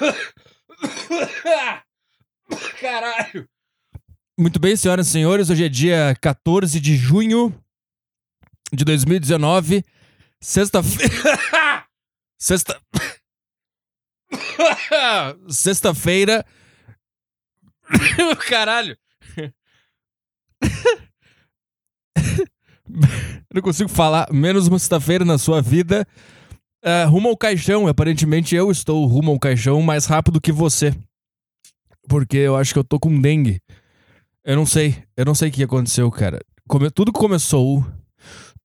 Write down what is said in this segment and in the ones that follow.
Caralho. Muito bem, senhoras e senhores, hoje é dia 14 de junho de 2019, sexta-feira. Sexta. Sexta-feira. Caralho. Não consigo falar. Menos uma sexta-feira na sua vida. Uh, rumo ao caixão. Aparentemente eu estou rumo ao caixão mais rápido que você. Porque eu acho que eu tô com dengue. Eu não sei. Eu não sei o que aconteceu, cara. Come... Tudo começou.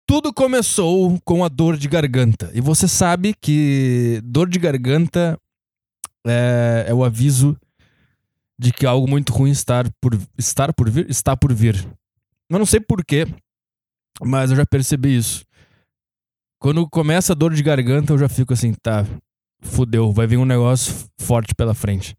Tudo começou com a dor de garganta. E você sabe que dor de garganta é, é o aviso de que algo muito ruim está por, estar por vir, está por vir. Eu não sei porquê, mas eu já percebi isso. Quando começa a dor de garganta, eu já fico assim, tá, fudeu, vai vir um negócio forte pela frente.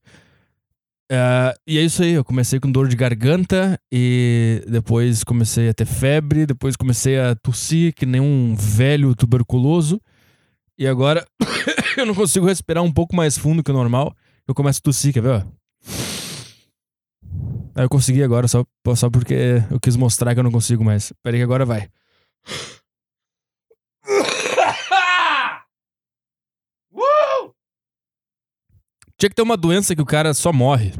Uh, e é isso aí, eu comecei com dor de garganta e depois comecei a ter febre, depois comecei a tossir que nem um velho tuberculoso. E agora eu não consigo respirar um pouco mais fundo que o normal. Eu começo a tossir, quer ver? Aí eu consegui agora, só, só porque eu quis mostrar que eu não consigo mais. Peraí que agora vai. Tinha que ter uma doença que o cara só morre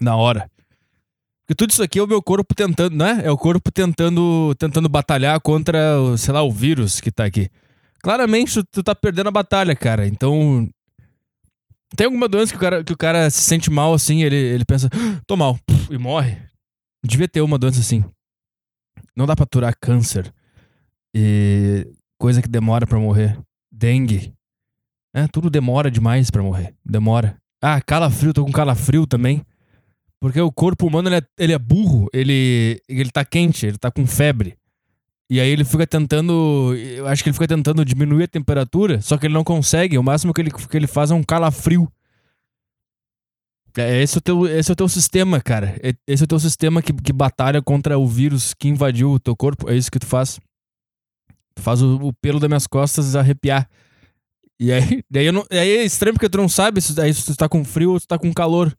na hora. Porque tudo isso aqui é o meu corpo tentando, né? É o corpo tentando, tentando batalhar contra, sei lá, o vírus que tá aqui. Claramente tu tá perdendo a batalha, cara. Então. Tem alguma doença que o cara, que o cara se sente mal assim, ele, ele pensa, ah, tô mal, e morre. Devia ter uma doença assim. Não dá pra aturar câncer. E coisa que demora para morrer. Dengue. É, tudo demora demais para morrer. Demora. Ah, calafrio, tô com calafrio também. Porque o corpo humano ele é, ele é burro, ele, ele tá quente, ele tá com febre. E aí ele fica tentando. Eu acho que ele fica tentando diminuir a temperatura, só que ele não consegue. O máximo que ele, que ele faz é um calafrio. É, esse é o teu, esse é o teu sistema, cara. É, esse é o teu sistema que, que batalha contra o vírus que invadiu o teu corpo. É isso que tu faz. Tu faz o, o pelo das minhas costas arrepiar. E aí, daí, não, aí é estranho porque tu não sabe se, se tu tá com frio ou se tu tá com calor.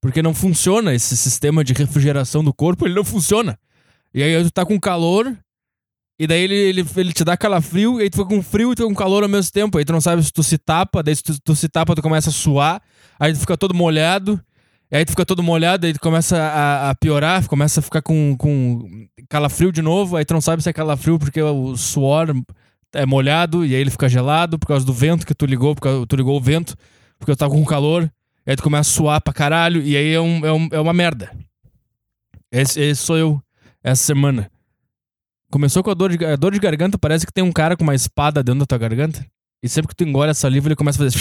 Porque não funciona esse sistema de refrigeração do corpo, ele não funciona. E aí tu tá com calor, e daí ele, ele, ele te dá calafrio, e aí tu fica com frio e tu fica com calor ao mesmo tempo. Aí tu não sabe se tu se tapa, daí se tu, tu se tapa, tu começa a suar, aí tu fica todo molhado, e aí tu fica todo molhado, aí tu começa a, a piorar, começa a ficar com, com calafrio de novo, aí tu não sabe se é calafrio porque o suor é molhado e aí ele fica gelado por causa do vento que tu ligou, porque tu ligou o vento, porque eu tava com calor. E aí tu começa a suar pra caralho e aí é, um, é, um, é uma merda. Esse, esse, sou eu essa semana. Começou com a dor de, a dor de garganta, parece que tem um cara com uma espada dentro da tua garganta. E sempre que tu engole a saliva, ele começa a fazer.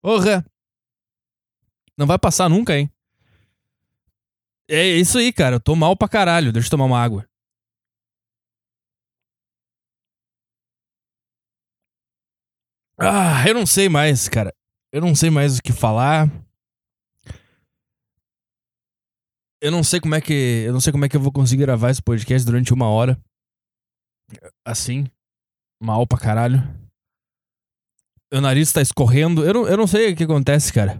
Porra! Não vai passar nunca, hein? É isso aí, cara. Eu tô mal pra caralho. Deixa eu tomar uma água. Ah, eu não sei mais, cara. Eu não sei mais o que falar. Eu não sei como é que. Eu não sei como é que eu vou conseguir gravar esse podcast durante uma hora. Assim. Mal pra caralho. Meu nariz tá escorrendo. Eu não, eu não sei o que acontece, cara.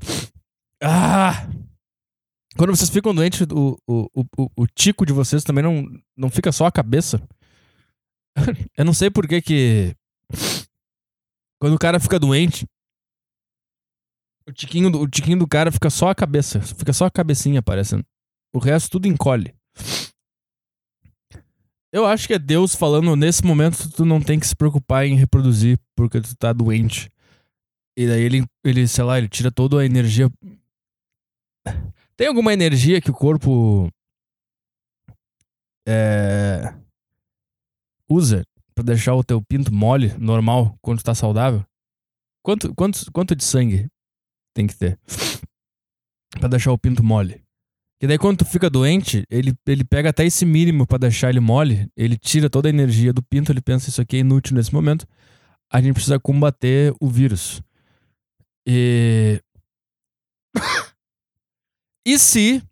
Ah! Quando vocês ficam doentes, o, o, o, o tico de vocês também não, não fica só a cabeça. Eu não sei por que que. Quando o cara fica doente, o tiquinho, do, o tiquinho do cara fica só a cabeça. Fica só a cabecinha aparecendo. O resto tudo encolhe. Eu acho que é Deus falando nesse momento tu não tem que se preocupar em reproduzir porque tu tá doente. E daí ele, ele sei lá, ele tira toda a energia tem alguma energia que o corpo é, usa para deixar o teu pinto mole, normal, quando tá saudável? Quanto, quanto, quanto de sangue tem que ter para deixar o pinto mole? Que daí quando tu fica doente, ele, ele pega até esse mínimo para deixar ele mole, ele tira toda a energia do pinto, ele pensa isso aqui é inútil nesse momento. A gente precisa combater o vírus. E e se.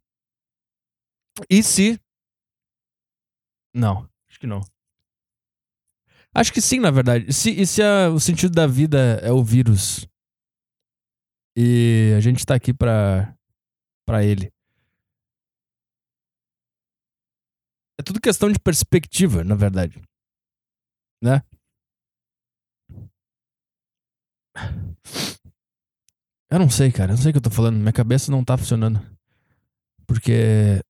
E se. Não, acho que não. Acho que sim, na verdade. Se, e se a- o sentido da vida é o vírus? E a gente tá aqui pra, pra ele. É tudo questão de perspectiva, na verdade. Né? Eu não sei, cara. Eu não sei o que eu tô falando. Minha cabeça não tá funcionando. Porque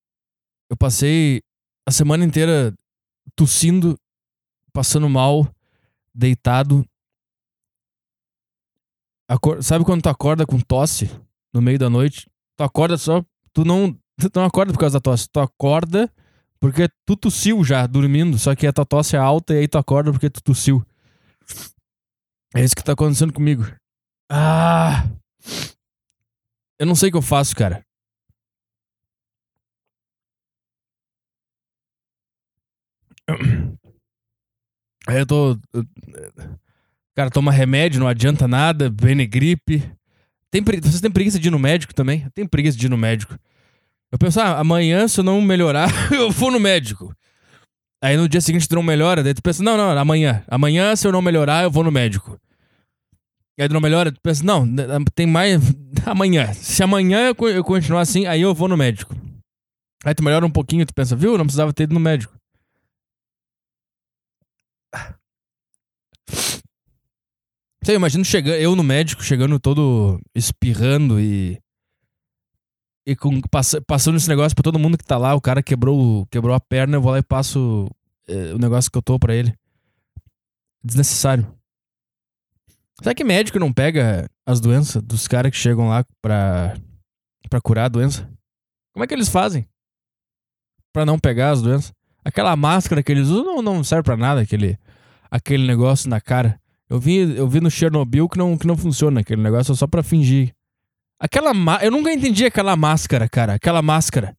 eu passei a semana inteira tossindo, passando mal, deitado. Acor- Sabe quando tu acorda com tosse no meio da noite? Tu acorda só. Tu não, tu não acorda por causa da tosse. Tu acorda porque tu tossiu já, dormindo. Só que a tua tosse é alta e aí tu acorda porque tu tossiu. É isso que tá acontecendo comigo. Ah! Eu não sei o que eu faço, cara. Aí eu tô. Cara, toma remédio, não adianta nada, Benegripe. Tem, pre- vocês têm preguiça de ir no médico também? Eu tenho preguiça de ir no médico. Eu penso, ah, amanhã, se eu não melhorar, eu vou no médico. Aí no dia seguinte tu não melhora, daí tu pensa, não, não, amanhã. Amanhã, se eu não melhorar, eu vou no médico. Aí tu não melhora, tu pensa, não, tem mais. Amanhã. Se amanhã eu continuar assim, aí eu vou no médico. Aí tu melhora um pouquinho, tu pensa, viu? Não precisava ter ido no médico. Sei, eu imagino chegando, eu no médico, chegando todo espirrando e. E com, passa- passando esse negócio pra todo mundo que tá lá, o cara quebrou, quebrou a perna, eu vou lá e passo eh, o negócio que eu tô pra ele. Desnecessário. Será que médico não pega as doenças dos caras que chegam lá pra, pra curar a doença? Como é que eles fazem? Pra não pegar as doenças? Aquela máscara que eles usam não, não serve pra nada, aquele, aquele negócio na cara. Eu vi, eu vi no Chernobyl que não, que não funciona aquele negócio, é só pra fingir. Aquela Eu nunca entendi aquela máscara, cara. Aquela máscara.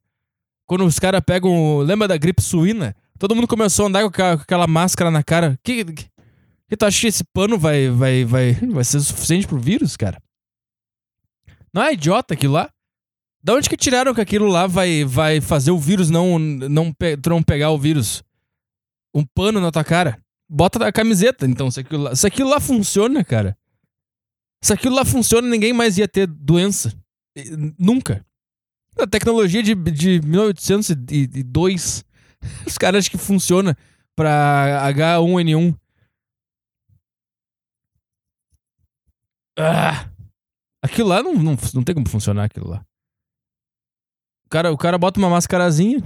Quando os caras pegam. Lembra da gripe suína? Todo mundo começou a andar com aquela, com aquela máscara na cara. Que, que, que tu acha que esse pano vai, vai, vai, vai ser suficiente pro vírus, cara? Não é idiota aquilo lá? Da onde que tiraram que aquilo lá vai, vai fazer o vírus não, não, pe- não pegar o vírus? Um pano na tua cara? Bota na camiseta, então. Se aquilo lá, se aquilo lá funciona, cara. Se aquilo lá funciona, ninguém mais ia ter doença. Nunca. A tecnologia de, de 1802, os caras acham que funciona pra H1N1. Ah, aquilo lá não, não, não tem como funcionar aquilo lá. O cara, o cara bota uma mascarazinha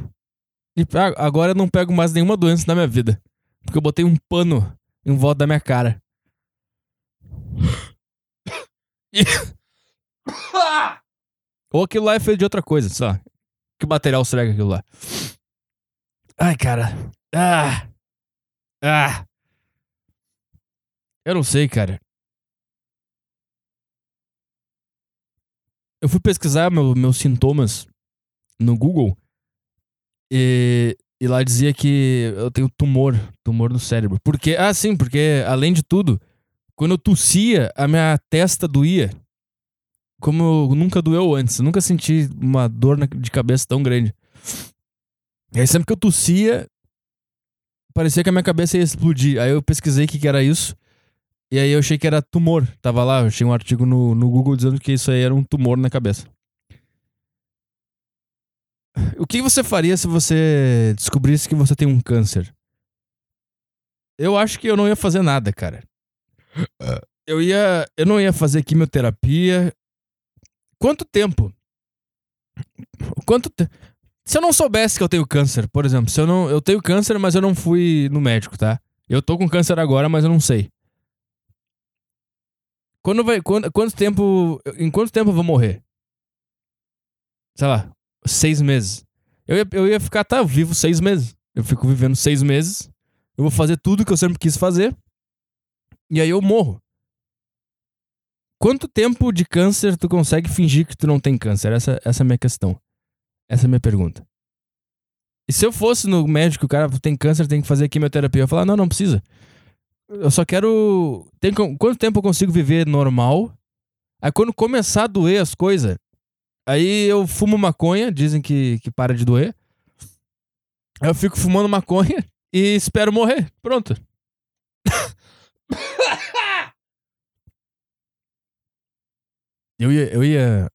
e ah, agora eu não pego mais nenhuma doença na minha vida. Porque eu botei um pano em volta da minha cara. E- Ou aquilo lá é feito de outra coisa, lá. Que material será que é aquilo lá? Ai, cara. Ah. Ah. Eu não sei, cara. Eu fui pesquisar meu- meus sintomas no Google e, e lá dizia que eu tenho tumor, tumor no cérebro. Porque, ah, sim, porque além de tudo, quando eu tossia, a minha testa doía. Como eu nunca doeu antes. Eu nunca senti uma dor de cabeça tão grande. E aí sempre que eu tossia, parecia que a minha cabeça ia explodir. Aí eu pesquisei o que, que era isso. E aí eu achei que era tumor. Tava lá, eu achei um artigo no, no Google dizendo que isso aí era um tumor na cabeça. O que você faria se você descobrisse que você tem um câncer? Eu acho que eu não ia fazer nada, cara. Eu ia. Eu não ia fazer quimioterapia. Quanto tempo? Quanto tempo? Se eu não soubesse que eu tenho câncer, por exemplo, se eu não. Eu tenho câncer, mas eu não fui no médico, tá? Eu tô com câncer agora, mas eu não sei. Quando vai. Quando, quanto tempo. Em quanto tempo eu vou morrer? Sei lá, seis meses. Eu ia, eu ia ficar, tá, eu vivo seis meses. Eu fico vivendo seis meses. Eu vou fazer tudo que eu sempre quis fazer. E aí eu morro. Quanto tempo de câncer tu consegue fingir que tu não tem câncer? Essa, essa é a minha questão. Essa é a minha pergunta. E se eu fosse no médico, o cara tem câncer, tem que fazer quimioterapia. Eu falar, não, não precisa. Eu só quero. Tem, quanto tempo eu consigo viver normal? Aí quando começar a doer as coisas, aí eu fumo maconha, dizem que, que para de doer. Aí eu fico fumando maconha e espero morrer. Pronto. Eu ia, eu ia.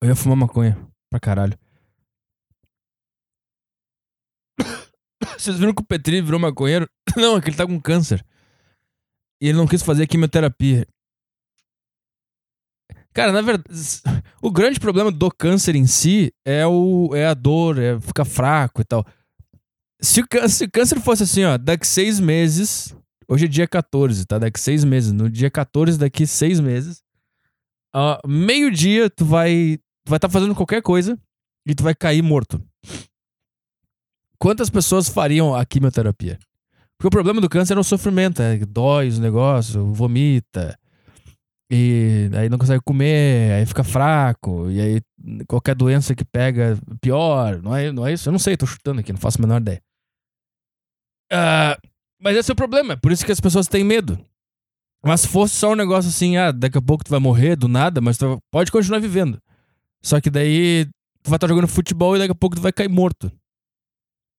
Eu ia fumar maconha pra caralho. Vocês viram que o Petri virou maconheiro? Não, é que ele tá com câncer. E ele não quis fazer quimioterapia. Cara, na verdade, o grande problema do câncer em si é, o, é a dor, é ficar fraco e tal. Se o, câncer, se o câncer fosse assim, ó, daqui seis meses. Hoje é dia 14, tá? Daqui seis meses. No dia 14, daqui seis meses. Uh, Meio-dia, tu vai. Vai estar tá fazendo qualquer coisa e tu vai cair morto. Quantas pessoas fariam a quimioterapia? Porque o problema do câncer é o sofrimento, é dói os negócios, vomita, e aí não consegue comer, aí fica fraco, e aí qualquer doença que pega, pior, não é, não é isso? Eu não sei, tô chutando aqui, não faço a menor ideia. Uh, mas esse é o problema, é por isso que as pessoas têm medo. Mas se fosse só um negócio assim, ah, daqui a pouco tu vai morrer do nada, mas tu pode continuar vivendo. Só que daí tu vai estar jogando futebol e daqui a pouco tu vai cair morto.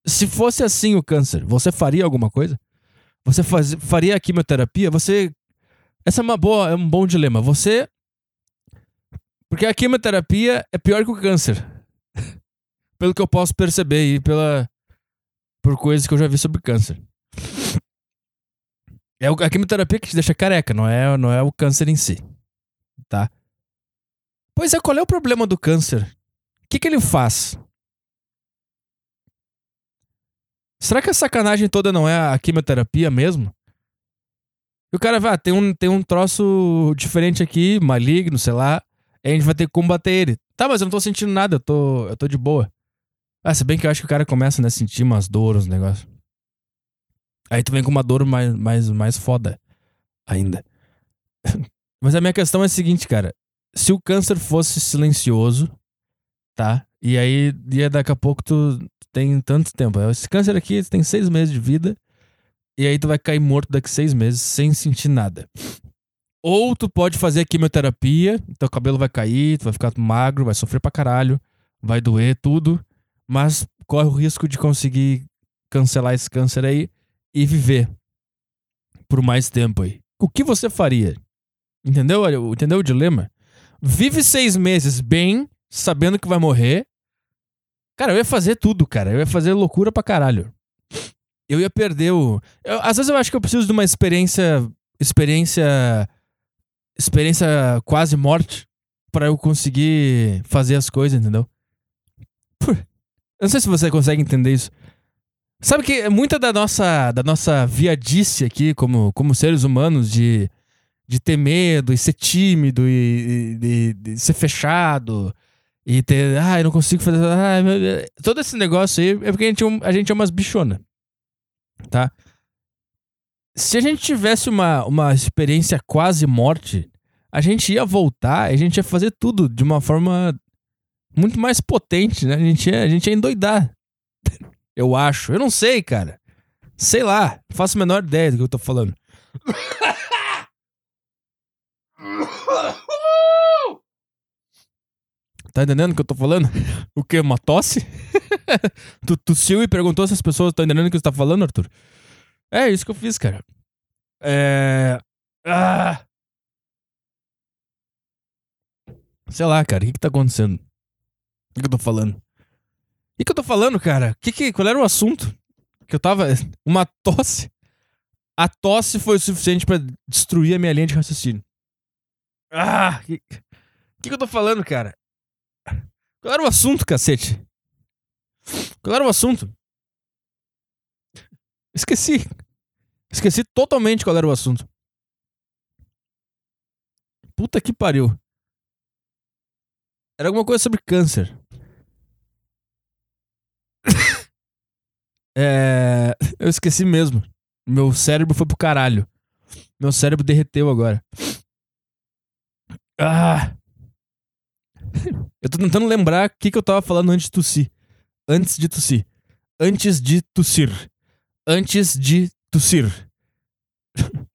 Se fosse assim o câncer, você faria alguma coisa? Você faz, faria a quimioterapia? Você. Essa é uma boa, é um bom dilema. Você. Porque a quimioterapia é pior que o câncer. Pelo que eu posso perceber e pela. Por coisas que eu já vi sobre câncer. É a quimioterapia que te deixa careca, não é, não é o câncer em si. Tá? Pois é, qual é o problema do câncer? O que, que ele faz? Será que a sacanagem toda não é a quimioterapia mesmo? E o cara vai, ah, tem um, tem um troço diferente aqui, maligno, sei lá. E a gente vai ter que combater ele. Tá, mas eu não tô sentindo nada, eu tô, eu tô de boa. Ah, se bem que eu acho que o cara começa né, a sentir umas dores, um negócio. Aí tu vem com uma dor mais, mais, mais foda ainda. mas a minha questão é a seguinte, cara. Se o câncer fosse silencioso, tá? E aí, e daqui a pouco tu, tem tanto tempo. Esse câncer aqui tem seis meses de vida. E aí tu vai cair morto daqui seis meses sem sentir nada. Ou tu pode fazer quimioterapia, teu cabelo vai cair, tu vai ficar magro, vai sofrer pra caralho, vai doer tudo, mas corre o risco de conseguir cancelar esse câncer aí e viver por mais tempo aí. O que você faria? Entendeu? Entendeu o dilema? Vive seis meses bem, sabendo que vai morrer, Cara, eu ia fazer tudo, cara. Eu ia fazer loucura pra caralho. Eu ia perder o. Eu, às vezes eu acho que eu preciso de uma experiência. Experiência. Experiência quase morte. para eu conseguir fazer as coisas, entendeu? Eu não sei se você consegue entender isso. Sabe que muita da nossa, da nossa viadice aqui, como, como seres humanos, de, de ter medo e ser tímido e, e, ser fechado e ter, ah, eu não consigo fazer. Ah, todo esse negócio aí é porque a gente, é a gente é umas bichonas. Tá? Se a gente tivesse uma, uma experiência quase morte, a gente ia voltar, a gente ia fazer tudo de uma forma muito mais potente, né? A gente ia, a gente ia endoidar. Eu acho. Eu não sei, cara. Sei lá. Não faço a menor ideia do que eu tô falando. Tá entendendo o que eu tô falando? O que? Uma tosse? tu tossiu e perguntou se as pessoas estão entendendo o que você tá falando, Arthur? É isso que eu fiz, cara. É. Ah! Sei lá, cara, o que, que tá acontecendo? O que, que eu tô falando? O que, que eu tô falando, cara? Que que, qual era o assunto? Que eu tava. Uma tosse. A tosse foi o suficiente para destruir a minha linha de raciocínio. Ah! O que, que, que eu tô falando, cara? Qual era o assunto, cacete? Qual era o assunto? Esqueci. Esqueci totalmente qual era o assunto. Puta que pariu. Era alguma coisa sobre câncer. é... Eu esqueci mesmo. Meu cérebro foi pro caralho. Meu cérebro derreteu agora. Ah! Eu tô tentando lembrar o que, que eu tava falando antes de tossir. Antes de tossir. Antes de tossir. Antes de tossir.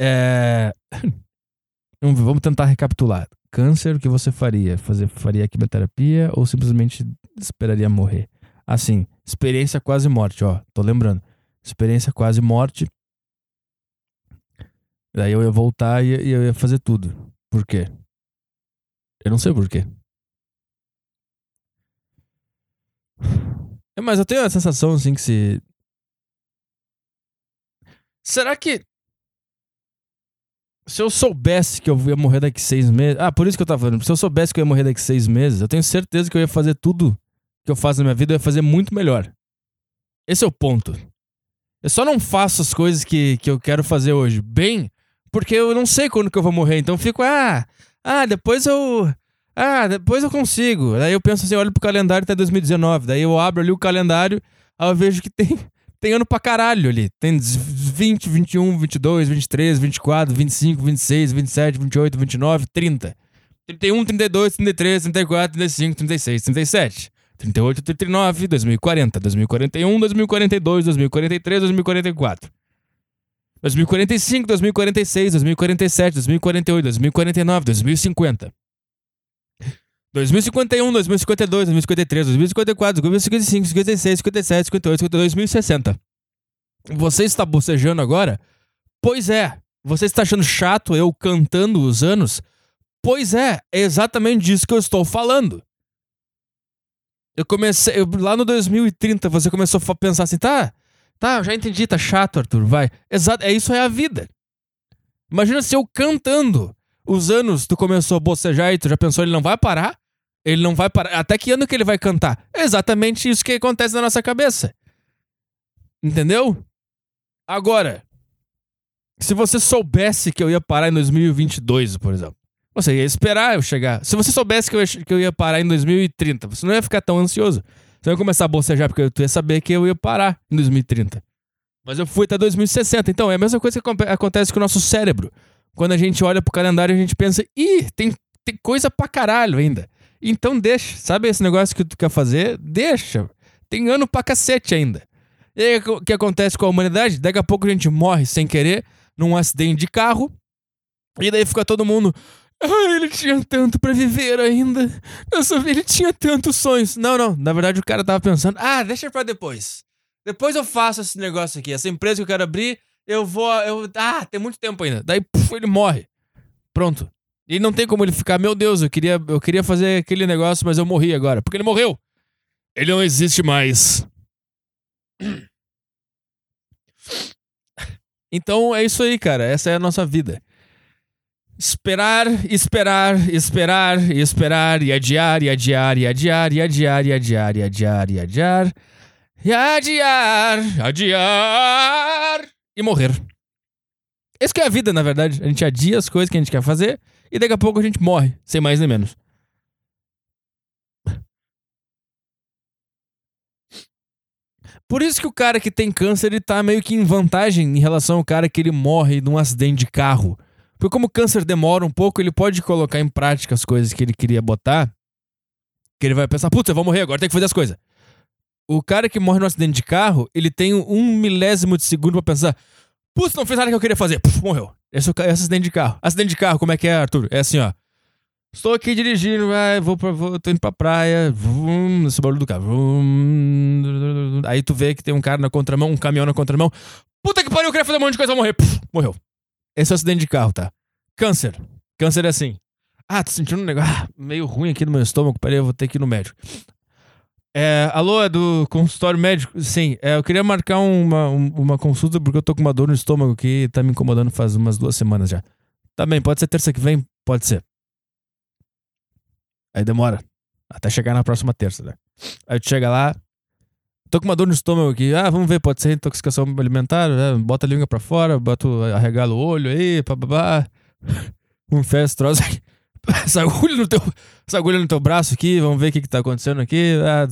é... Vamos tentar recapitular. Câncer, o que você faria? Fazer, faria quimioterapia ou simplesmente esperaria morrer? Assim, experiência quase morte, ó. Tô lembrando. Experiência quase morte. Daí eu ia voltar e, eu ia fazer tudo. Por quê? Eu não sei por quê. É, mas eu tenho a sensação, assim, que se. Será que. Se eu soubesse que eu ia morrer daqui seis meses. Ah, por isso que eu tava falando. Se eu soubesse que eu ia morrer daqui seis meses, eu tenho certeza que eu ia fazer tudo que eu faço na minha vida, eu ia fazer muito melhor. Esse é o ponto. Eu só não faço as coisas que, que eu quero fazer hoje bem, porque eu não sei quando que eu vou morrer. Então eu fico, ah, ah, depois eu. Ah, depois eu consigo. Daí eu penso assim, olho pro calendário até 2019. Daí eu abro ali o calendário, aí eu vejo que tem, tem ano pra caralho ali. Tem 20, 21, 22, 23, 24, 25, 26, 27, 28, 29, 30. 31, 32, 33, 34, 35, 36, 37. 38, 39, 2040, 2041, 2042, 2043, 2044. 2045, 2046, 2047, 2048, 2049, 2050. 2051, 2052, 2053, 2054, 2055, 56, 57, 58, 52, 2060. Você está bocejando agora? Pois é. Você está achando chato eu cantando os anos? Pois é, é exatamente disso que eu estou falando. Eu comecei. Eu, lá no 2030, você começou a pensar assim, tá, tá, eu já entendi, tá chato, Arthur, vai. Exato, é isso é a vida. Imagina se eu cantando os anos tu começou a bocejar e tu já pensou, ele não vai parar? Ele não vai parar. Até que ano que ele vai cantar? É exatamente isso que acontece na nossa cabeça. Entendeu? Agora, se você soubesse que eu ia parar em 2022, por exemplo, você ia esperar eu chegar. Se você soubesse que eu, ia, que eu ia parar em 2030, você não ia ficar tão ansioso. Você ia começar a bocejar porque tu ia saber que eu ia parar em 2030. Mas eu fui até 2060. Então, é a mesma coisa que acontece com o nosso cérebro. Quando a gente olha pro calendário, a gente pensa, ih, tem, tem coisa pra caralho ainda. Então deixa. Sabe esse negócio que tu quer fazer? Deixa. Tem ano pra cacete ainda. E aí, o que acontece com a humanidade? Daqui a pouco a gente morre sem querer num acidente de carro. E daí fica todo mundo. Ah, ele tinha tanto para viver ainda. Nossa, ele tinha tantos sonhos. Não, não. Na verdade, o cara tava pensando: ah, deixa pra depois. Depois eu faço esse negócio aqui. Essa empresa que eu quero abrir, eu vou. Eu, ah, tem muito tempo ainda. Daí, puf, ele morre. Pronto. E não tem como ele ficar, meu Deus, eu queria, eu queria fazer aquele negócio, mas eu morri agora. Porque ele morreu. Ele não existe mais. Então é isso aí, cara. Essa é a nossa vida. Esperar, esperar, esperar, esperar, e adiar, e adiar, e adiar, e adiar, e adiar, e adiar, e adiar, e adiar, adiar, e morrer. Isso que é a vida, na verdade. A gente adia as coisas que a gente quer fazer e daqui a pouco a gente morre, sem mais nem menos. Por isso que o cara que tem câncer, ele tá meio que em vantagem em relação ao cara que ele morre num acidente de carro. Porque como o câncer demora um pouco, ele pode colocar em prática as coisas que ele queria botar. Que ele vai pensar, putz, eu vou morrer agora, tem que fazer as coisas. O cara que morre no acidente de carro, ele tem um milésimo de segundo pra pensar, putz, não fiz nada que eu queria fazer. Puf, morreu. Esse é o acidente de carro. Acidente de carro, como é que é, Arthur? É assim, ó. Estou aqui dirigindo, vai, vou, pra, vou tô indo pra praia, vum, nesse barulho do carro. Vum, aí tu vê que tem um cara na contramão, um caminhão na contramão. Puta que pariu, eu queria fazer um monte de coisa, vou morrer. Puf, morreu. Esse é o acidente de carro, tá? Câncer. Câncer é assim. Ah, tô sentindo um negócio ah, meio ruim aqui no meu estômago. Peraí, eu vou ter que ir no médico. É, alô, é do consultório médico? Sim, é, eu queria marcar uma, uma consulta porque eu tô com uma dor no estômago que tá me incomodando faz umas duas semanas já. Tá bem, pode ser terça que vem? Pode ser. Aí demora. Até chegar na próxima terça, né? Aí tu chega lá, Tô com uma dor no estômago aqui. Ah, vamos ver, pode ser intoxicação alimentar. Né? Bota a língua pra fora, bota, arregala o olho aí, papabá. Um festa troço aqui. Essa agulha, no teu, essa agulha no teu braço aqui, vamos ver o que, que tá acontecendo aqui. Ah,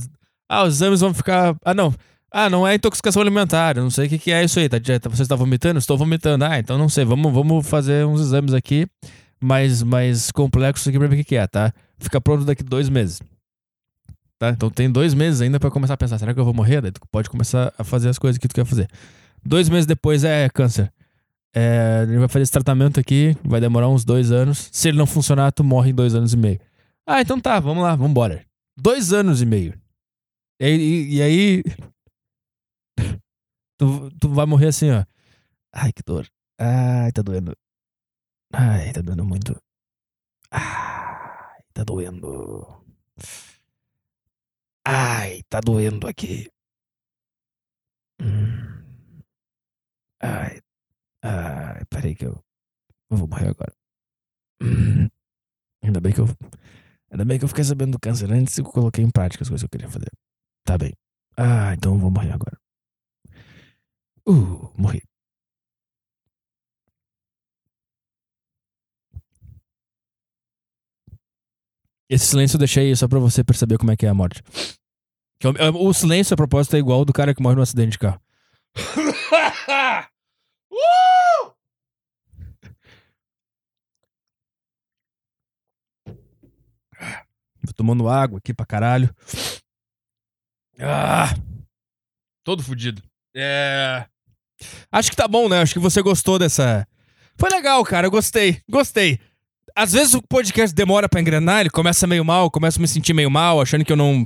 ah, os exames vão ficar. Ah, não. Ah, não é intoxicação alimentar. Não sei o que, que é isso aí. Tá, você está vomitando? Estou vomitando. Ah, então não sei. Vamos, vamos fazer uns exames aqui mais, mais complexos aqui pra ver o que, que é, tá? Fica pronto daqui dois meses. Tá? Então tem dois meses ainda para começar a pensar: será que eu vou morrer? Daí tu pode começar a fazer as coisas que tu quer fazer. Dois meses depois é câncer. É, ele vai fazer esse tratamento aqui, vai demorar uns dois anos. Se ele não funcionar, tu morre em dois anos e meio. Ah, então tá, vamos lá, vamos embora. Dois anos e meio. E, e, e aí. tu, tu vai morrer assim, ó. Ai, que dor. Ai, tá doendo. Ai, tá doendo muito. Ai, tá doendo. Ai, tá doendo aqui. Hum. Ai, ai, peraí que eu, eu vou morrer agora. Hum. Ainda bem que eu. Ainda bem que eu fiquei sabendo do câncer antes e coloquei em prática as coisas que eu queria fazer. Tá bem. Ah, então eu vou morrer agora. Uh, morri. Esse silêncio eu deixei só pra você perceber como é que é a morte. O, silêncio, a propósito, é igual ao do cara que morre no acidente de carro. uh! Tô tomando água aqui pra caralho. Ah! Todo fudido. É. Acho que tá bom, né? Acho que você gostou dessa. Foi legal, cara. Eu gostei. Gostei. Às vezes o podcast demora para engrenar, ele começa meio mal, começa a me sentir meio mal, achando que eu não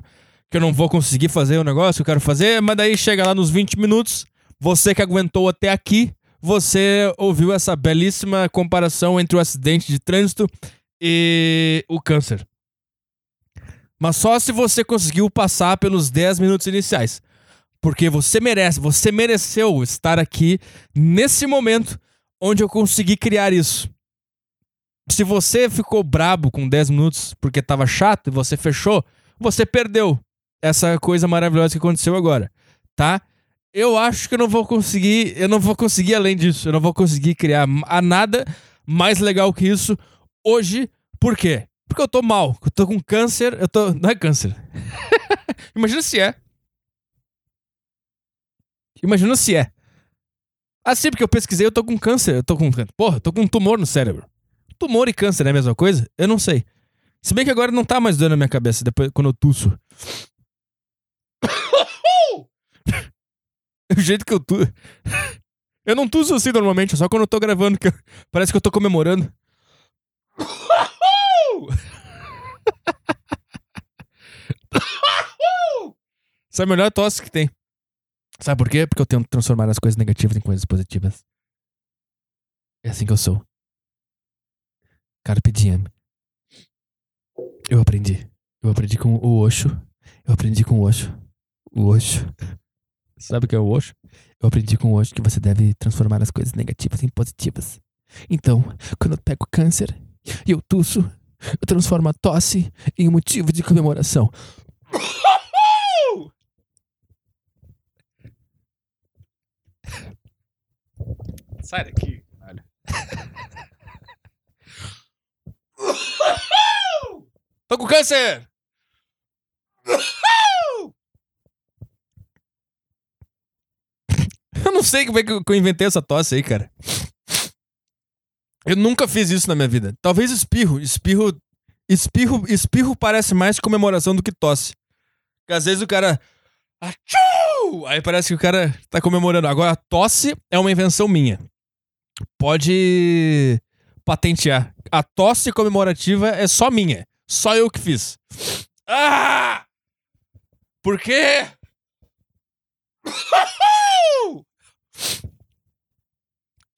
que eu não vou conseguir fazer o negócio que eu quero fazer, mas daí chega lá nos 20 minutos, você que aguentou até aqui, você ouviu essa belíssima comparação entre o acidente de trânsito e o câncer. Mas só se você conseguiu passar pelos 10 minutos iniciais. Porque você merece, você mereceu estar aqui nesse momento onde eu consegui criar isso. Se você ficou brabo com 10 minutos porque tava chato e você fechou, você perdeu essa coisa maravilhosa que aconteceu agora, tá? Eu acho que eu não vou conseguir, eu não vou conseguir além disso, eu não vou conseguir criar a nada mais legal que isso hoje. Por quê? Porque eu tô mal, eu tô com câncer, eu tô, não é câncer. Imagina se é. Imagina se é. Assim, porque eu pesquisei, eu tô com câncer. Eu tô com. Porra, eu tô com um tumor no cérebro. Tumor e câncer é a mesma coisa? Eu não sei. Se bem que agora não tá mais doendo na minha cabeça depois quando eu tuço. o jeito que eu tu. Eu não tuço assim normalmente, só quando eu tô gravando, que eu... parece que eu tô comemorando. Essa é a melhor tosse que tem. Sabe por quê? Porque eu tento transformar as coisas negativas em coisas positivas. É assim que eu sou. Carpe diem. Eu aprendi. Eu aprendi com o Osho. Eu aprendi com o Osho. O Osho. Sabe o que é o Osho? Eu aprendi com o Osho que você deve transformar as coisas negativas em positivas. Então, quando eu pego câncer e eu tuço, eu transformo a tosse em um motivo de comemoração. Sai daqui, caralho. Tô com câncer! Eu não sei como é que eu inventei essa tosse aí, cara. Eu nunca fiz isso na minha vida. Talvez espirro. Espirro. Espirro, espirro parece mais comemoração do que tosse. Porque às vezes o cara. Achoo! Aí parece que o cara tá comemorando. Agora, tosse é uma invenção minha pode patentear. A tosse comemorativa é só minha. Só eu que fiz. Ah! Por quê?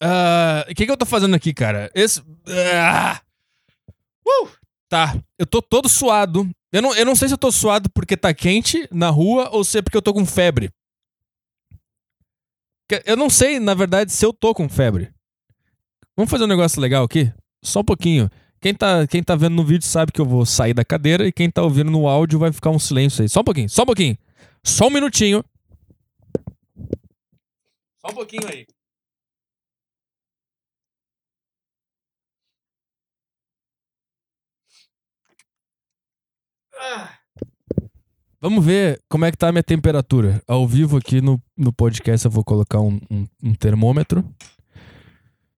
Ah, o uh, que, que eu tô fazendo aqui, cara? Esse. Uh, uh, tá, eu tô todo suado. Eu não, eu não sei se eu tô suado porque tá quente na rua ou se é porque eu tô com febre. Eu não sei, na verdade, se eu tô com febre. Vamos fazer um negócio legal aqui? Só um pouquinho. Quem tá, quem tá vendo no vídeo sabe que eu vou sair da cadeira e quem tá ouvindo no áudio vai ficar um silêncio aí. Só um pouquinho, só um pouquinho. Só um minutinho. Só um pouquinho aí. Vamos ver como é que tá a minha temperatura. Ao vivo aqui no, no podcast eu vou colocar um, um, um termômetro.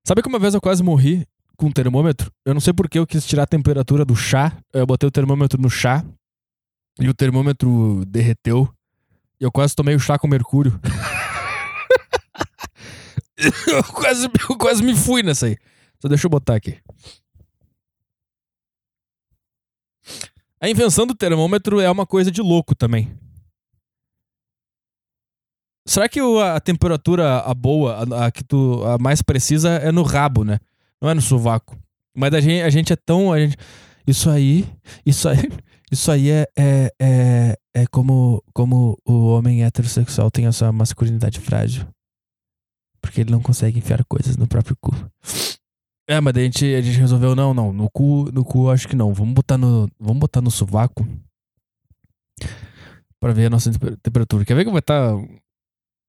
Sabe que uma vez eu quase morri com um termômetro? Eu não sei porque eu quis tirar a temperatura do chá. Eu botei o termômetro no chá e o termômetro derreteu. E eu quase tomei o chá com mercúrio. eu, quase, eu quase me fui nessa aí. Só deixa eu botar aqui. A invenção do termômetro é uma coisa de louco também. Será que a temperatura a boa, a, a, que tu a mais precisa é no rabo, né? Não é no sovaco. Mas a gente, a gente é tão. Gente, isso aí. Isso aí. Isso aí é, é, é, é como, como o homem heterossexual tem a sua masculinidade frágil. Porque ele não consegue enfiar coisas no próprio cu. É, mas a gente, a gente resolveu, não, não. No cu, no cu acho que não. Vamos botar no. Vamos botar no sovaco. Pra ver a nossa temperatura. Quer ver que vai estar.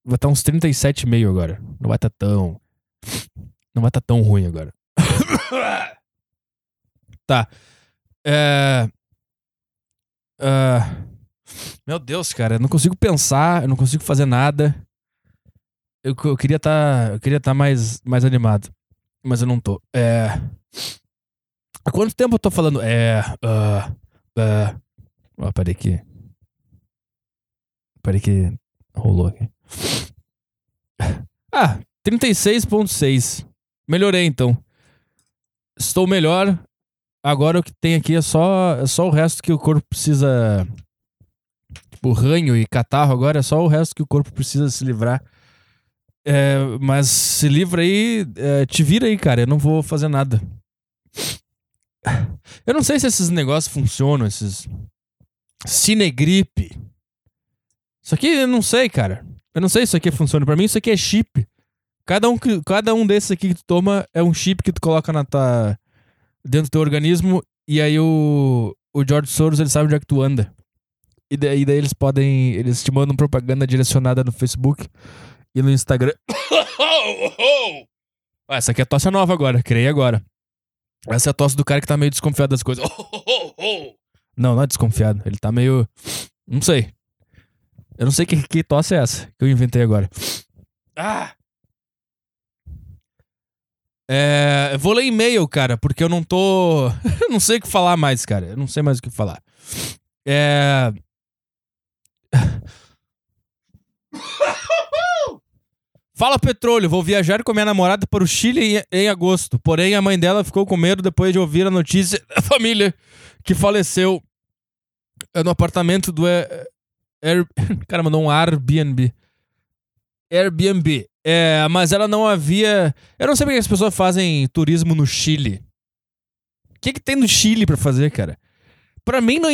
Vai estar tá uns 37,5 agora. Não vai estar tá tão. Não vai estar tá tão ruim agora. tá. É. Uh, meu Deus, cara, eu não consigo pensar, eu não consigo fazer nada. Eu, eu queria estar, tá, eu queria estar tá mais, mais animado, mas eu não tô. É. Há quanto tempo eu tô falando? É. Uh, uh, oh, peraí que. Peraí que rolou aqui. Ah, 36.6. Melhorei então. Estou melhor. Agora o que tem aqui é só, é só o resto que o corpo precisa. Tipo, ranho e catarro agora é só o resto que o corpo precisa se livrar. É, mas se livra aí, é, te vira aí, cara. Eu não vou fazer nada. Eu não sei se esses negócios funcionam, esses. Cinegripe. Isso aqui eu não sei, cara. Eu não sei se isso aqui funciona. Pra mim, isso aqui é chip. Cada um, cada um desses aqui que tu toma é um chip que tu coloca na tua, dentro do teu organismo e aí o, o George Soros ele sabe onde é que tu anda. E daí, daí eles podem. Eles te mandam propaganda direcionada no Facebook e no Instagram. ah, essa aqui é a tosse nova agora, criei agora. Essa é a tosse do cara que tá meio desconfiado das coisas. não, não é desconfiado. Ele tá meio. Não sei. Eu não sei que, que tosse é essa que eu inventei agora. Ah! É, eu vou ler e-mail, cara, porque eu não tô. eu não sei o que falar mais, cara. Eu não sei mais o que falar. É. Fala petróleo, vou viajar com minha namorada para o Chile em, em, agosto. Porém, a mãe dela ficou com medo depois de ouvir a notícia da família que faleceu no apartamento do Air... Cara, mandou um Airbnb. Airbnb. É, mas ela não havia. Eu não sei porque as pessoas fazem turismo no Chile. O que, que tem no Chile para fazer, cara? Para mim não,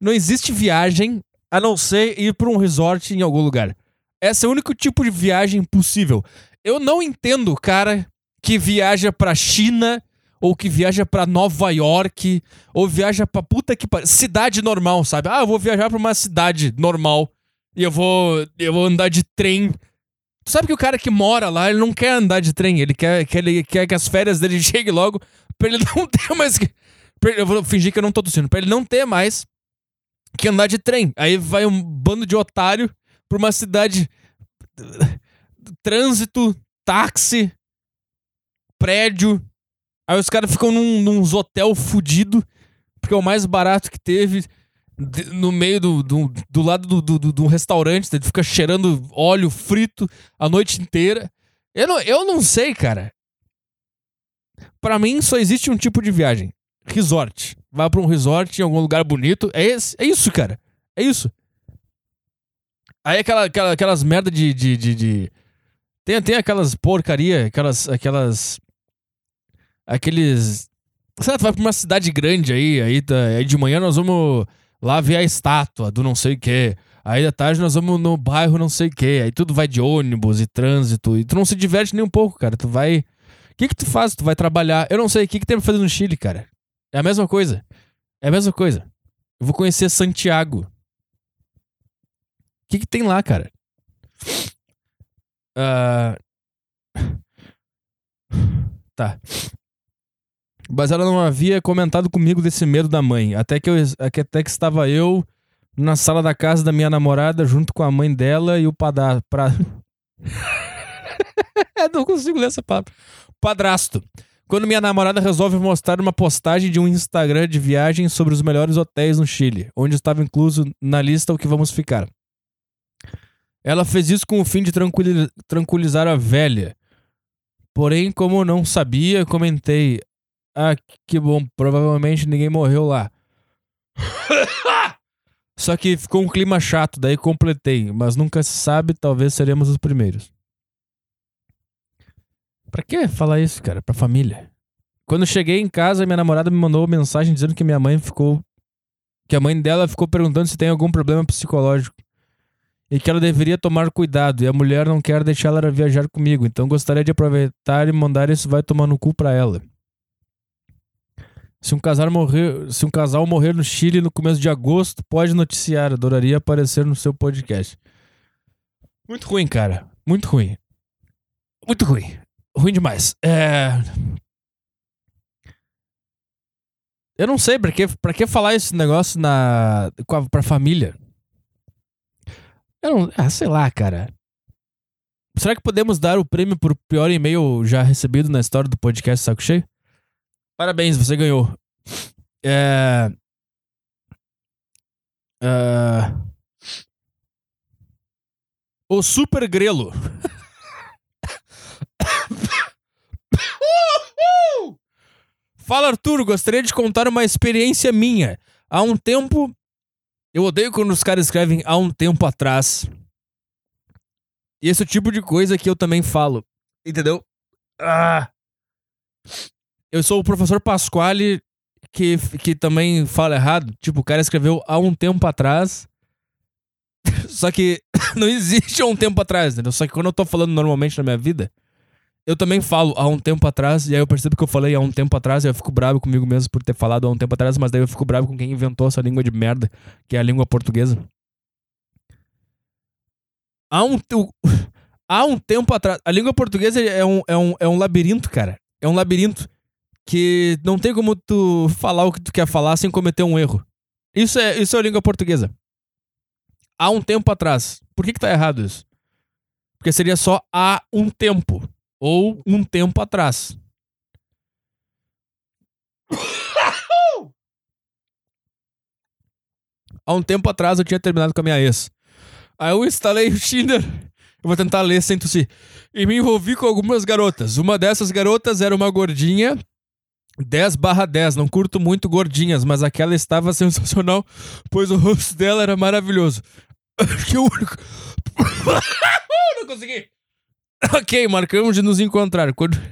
não existe viagem a não ser ir para um resort em algum lugar. Esse é o único tipo de viagem possível. Eu não entendo, cara, que viaja pra China ou que viaja para Nova York ou viaja pra puta que cidade normal, sabe? Ah, eu vou viajar pra uma cidade normal e eu vou eu vou andar de trem Tu sabe que o cara que mora lá, ele não quer andar de trem, ele quer que, ele quer que as férias dele cheguem logo pra ele não ter mais que. Eu vou fingir que eu não tô tossindo, pra ele não ter mais que andar de trem. Aí vai um bando de otário pra uma cidade. Trânsito, táxi, prédio. Aí os caras ficam num, num hotel fudido, porque é o mais barato que teve no meio do, do, do lado do, do, do, restaurante, ele fica cheirando óleo frito a noite inteira. Eu não, eu não sei, cara. Para mim só existe um tipo de viagem: resort. Vai para um resort em algum lugar bonito. É, esse, é isso, cara. É isso. Aí aquela, aquela, aquelas merda de. de, de, de... Tem, tem aquelas porcaria, aquelas. aquelas. Aqueles. Sei lá, tu vai pra uma cidade grande aí, aí, tá, aí de manhã nós vamos lá ver a estátua do não sei o quê. Aí à tarde nós vamos no bairro não sei o quê. Aí tudo vai de ônibus e trânsito. E tu não se diverte nem um pouco, cara. Tu vai. O que que tu faz? Tu vai trabalhar. Eu não sei. O que que tem pra fazer no Chile, cara? É a mesma coisa. É a mesma coisa. Eu vou conhecer Santiago. O que que tem lá, cara? Uh... Tá. Mas ela não havia comentado comigo desse medo da mãe. Até que, eu, até que estava eu na sala da casa da minha namorada, junto com a mãe dela e o padra... pra... não consigo ler essa palavra. Padrasto. Quando minha namorada resolve mostrar uma postagem de um Instagram de viagem sobre os melhores hotéis no Chile, onde estava incluso na lista o que vamos ficar. Ela fez isso com o fim de tranquilizar a velha. Porém, como não sabia, comentei: ah, que bom. Provavelmente ninguém morreu lá. Só que ficou um clima chato, daí completei. Mas nunca se sabe, talvez seremos os primeiros. Pra que falar isso, cara? Pra família. Quando cheguei em casa, minha namorada me mandou uma mensagem dizendo que minha mãe ficou. Que a mãe dela ficou perguntando se tem algum problema psicológico. E que ela deveria tomar cuidado. E a mulher não quer deixar ela viajar comigo. Então gostaria de aproveitar e mandar isso vai tomar no cu pra ela. Se um, casal morrer, se um casal morrer no Chile no começo de agosto, pode noticiar. Adoraria aparecer no seu podcast. Muito ruim, cara. Muito ruim. Muito ruim. Ruim demais. É. Eu não sei pra que, pra que falar esse negócio na, pra família. Eu não. Ah, sei lá, cara. Será que podemos dar o prêmio por pior e-mail já recebido na história do podcast Saco Cheio? Parabéns, você ganhou. É. é o Super Grelo. Fala, Arthur. Gostaria de contar uma experiência minha. Há um tempo. Eu odeio quando os caras escrevem há um tempo atrás. E esse é o tipo de coisa que eu também falo. Entendeu? Ah. Eu sou o professor Pasquale que, que também fala errado. Tipo, o cara escreveu há um tempo atrás. Só que não existe há um tempo atrás, entendeu? Só que quando eu tô falando normalmente na minha vida, eu também falo há um tempo atrás, e aí eu percebo que eu falei há um tempo atrás, e eu fico bravo comigo mesmo por ter falado há um tempo atrás, mas daí eu fico bravo com quem inventou essa língua de merda, que é a língua portuguesa. Há um, há um tempo atrás. A língua portuguesa é um, é, um, é um labirinto, cara. É um labirinto que não tem como tu falar o que tu quer falar sem cometer um erro. Isso é, isso é a língua portuguesa. Há um tempo atrás. Por que, que tá errado isso? Porque seria só há um tempo. Ou um tempo atrás. Há um tempo atrás eu tinha terminado com a minha ex. Aí eu instalei o Tinder. Eu vou tentar ler sem tossir. E me envolvi com algumas garotas. Uma dessas garotas era uma gordinha 10 barra 10, não curto muito gordinhas, mas aquela estava sensacional, pois o rosto dela era maravilhoso. que único. não consegui. Ok, marcamos de nos encontrar. Quando.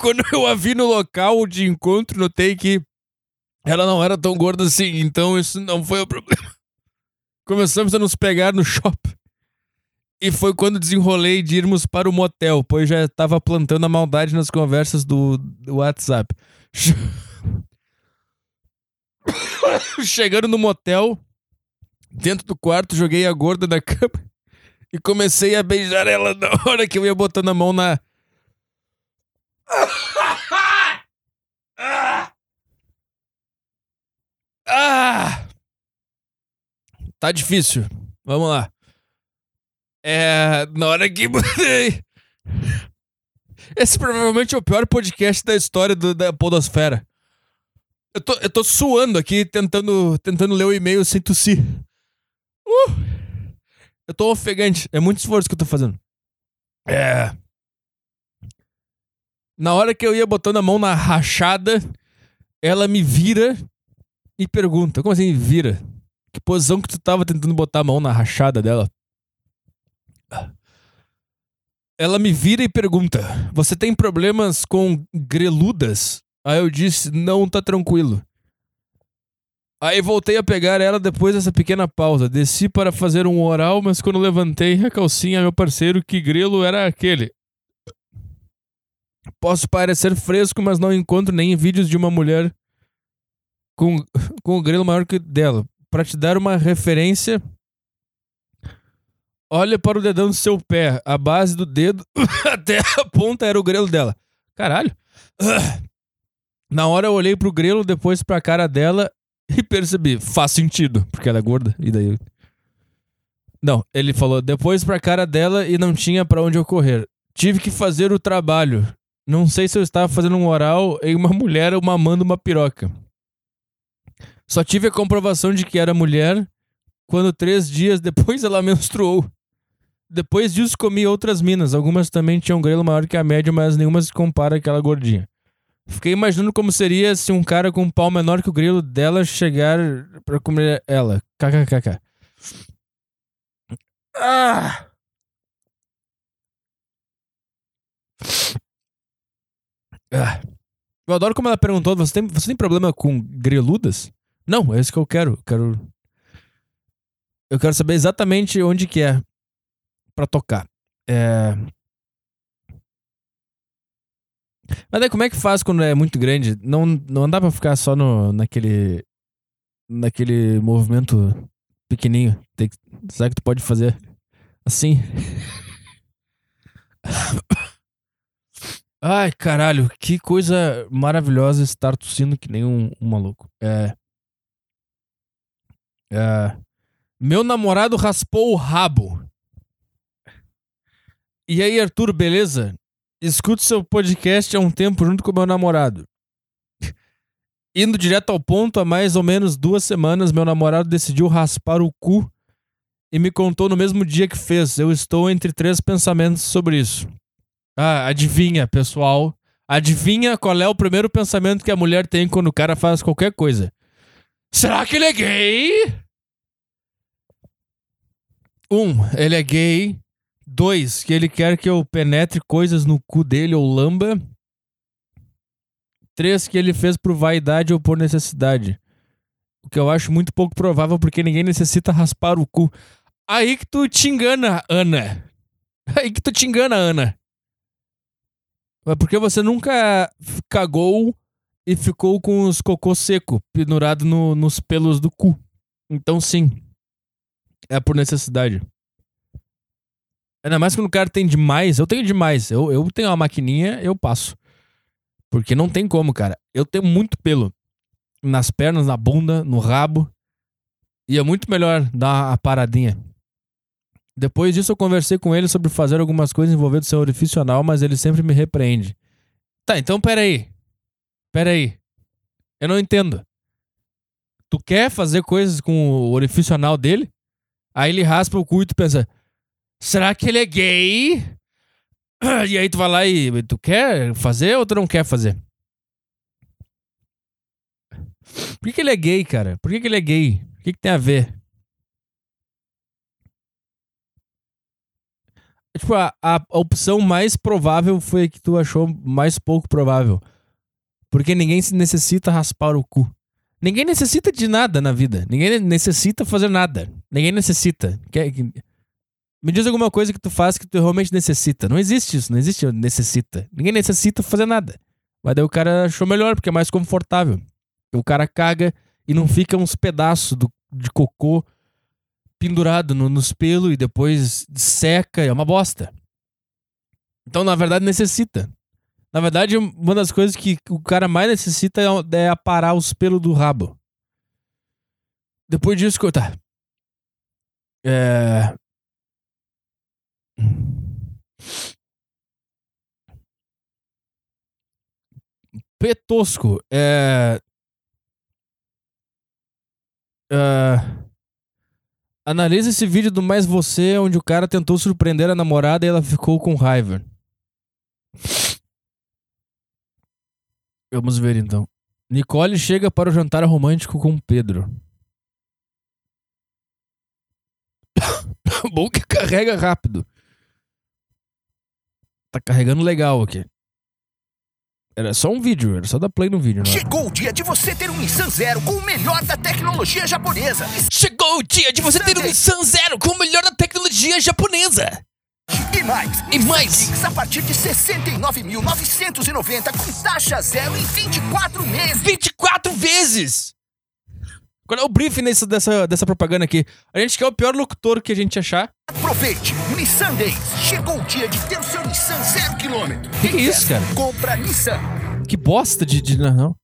Quando eu a vi no local de encontro, notei que ela não era tão gorda assim, então isso não foi o problema. Começamos a nos pegar no shopping. E foi quando desenrolei de irmos para o motel, pois já estava plantando a maldade nas conversas do, do WhatsApp. Chegando no motel, dentro do quarto, joguei a gorda na cama e comecei a beijar ela na hora que eu ia botando a mão na. Ah! Tá difícil. Vamos lá. É, na hora que mudei. Esse provavelmente é o pior podcast da história do, da Podosfera. Eu tô, eu tô suando aqui, tentando, tentando ler o e-mail sem tossir. Uh! Eu tô ofegante. É muito esforço que eu tô fazendo. É. Na hora que eu ia botando a mão na rachada, ela me vira e pergunta: Como assim vira? Que posição que tu tava tentando botar a mão na rachada dela? Ela me vira e pergunta: Você tem problemas com greludas? Aí eu disse: Não, tá tranquilo. Aí voltei a pegar ela depois dessa pequena pausa. Desci para fazer um oral, mas quando levantei a calcinha, meu parceiro, que grelo era aquele? Posso parecer fresco, mas não encontro nem vídeos de uma mulher com, com o grelo maior que dela. Para te dar uma referência, Olha para o dedão do seu pé. A base do dedo até a ponta era o grelo dela. Caralho. Na hora eu olhei pro grelo, depois pra cara dela e percebi. Faz sentido, porque ela é gorda. E daí. Não, ele falou depois pra cara dela e não tinha para onde eu correr. Tive que fazer o trabalho. Não sei se eu estava fazendo um oral em uma mulher ou mamando uma piroca. Só tive a comprovação de que era mulher quando três dias depois ela menstruou. Depois disso, comi outras minas. Algumas também tinham grelo maior que a média, mas nenhuma se compara àquela gordinha. Fiquei imaginando como seria se um cara com um pau menor que o grelo dela chegar pra comer ela. KKKK. Ah! Ah. Eu adoro como ela perguntou: você tem, você tem problema com greludas? Não, é isso que eu quero. Eu quero. Eu quero saber exatamente onde que é pra tocar. É. Mas daí como é que faz quando é muito grande? Não, não dá pra ficar só no, naquele. naquele movimento pequenininho. Tem, que- será que tu pode fazer assim? Ai, caralho, que coisa maravilhosa estar tossindo que nem um, um maluco. É. É. Meu namorado raspou o rabo. E aí, Arthur, beleza? Escuto seu podcast há um tempo junto com meu namorado. Indo direto ao ponto, há mais ou menos duas semanas, meu namorado decidiu raspar o cu e me contou no mesmo dia que fez. Eu estou entre três pensamentos sobre isso. Ah, adivinha, pessoal. Adivinha qual é o primeiro pensamento que a mulher tem quando o cara faz qualquer coisa? Será que ele é gay? Um, ele é gay. Dois, que ele quer que eu penetre coisas no cu dele ou lamba. Três, que ele fez por vaidade ou por necessidade. O que eu acho muito pouco provável porque ninguém necessita raspar o cu. Aí que tu te engana, Ana. Aí que tu te engana, Ana. É porque você nunca cagou e ficou com os cocô seco pendurado no- nos pelos do cu. Então sim. É por necessidade. Ainda mais quando o cara tem demais. Eu tenho demais. Eu, eu tenho uma maquininha, eu passo. Porque não tem como, cara. Eu tenho muito pelo. Nas pernas, na bunda, no rabo. E é muito melhor dar a paradinha. Depois disso, eu conversei com ele sobre fazer algumas coisas envolvendo seu orifício anal, mas ele sempre me repreende. Tá, então peraí. Peraí. Eu não entendo. Tu quer fazer coisas com o orifício anal dele? Aí ele raspa o cu e tu pensa: será que ele é gay? E aí tu vai lá e tu quer fazer ou tu não quer fazer? Por que, que ele é gay, cara? Por que, que ele é gay? O que, que tem a ver? Tipo, a, a opção mais provável foi a que tu achou mais pouco provável. Porque ninguém se necessita raspar o cu. Ninguém necessita de nada na vida. Ninguém necessita fazer nada. Ninguém necessita. Quer- que- Me diz alguma coisa que tu faz que tu realmente necessita. Não existe isso, não existe necessita. Ninguém necessita fazer nada. Mas daí o cara achou melhor, porque é mais confortável. O cara caga e não fica uns pedaços do, de cocô pendurado no- nos pelos e depois seca. É uma bosta. Então, na verdade, necessita. Na verdade, uma das coisas que o cara mais necessita é, é aparar os pelos do rabo. Depois disso, tá. É. Petosco. É. É. Analisa esse vídeo do Mais Você, onde o cara tentou surpreender a namorada e ela ficou com raiva. Vamos ver então. Nicole chega para o jantar romântico com Pedro. Bom que carrega rápido. Tá carregando legal aqui. Era só um vídeo, era só dar play no vídeo, né? Chegou o dia de você ter um Nissan Zero com o melhor da tecnologia japonesa. Chegou o dia de você ter um Nissan Zero com o melhor da tecnologia japonesa. E mais, E mais. Kicks a partir de 69.990 com taxa zero em 24 meses. 24 vezes! Qual é o briefing dessa, dessa propaganda aqui? A gente quer o pior locutor que a gente achar. Aproveite, Nissan Days. Chegou o dia de ter o seu Nissan zero quilômetro. Que que é isso, cara? Compra Nissan. Que bosta de. de não, não.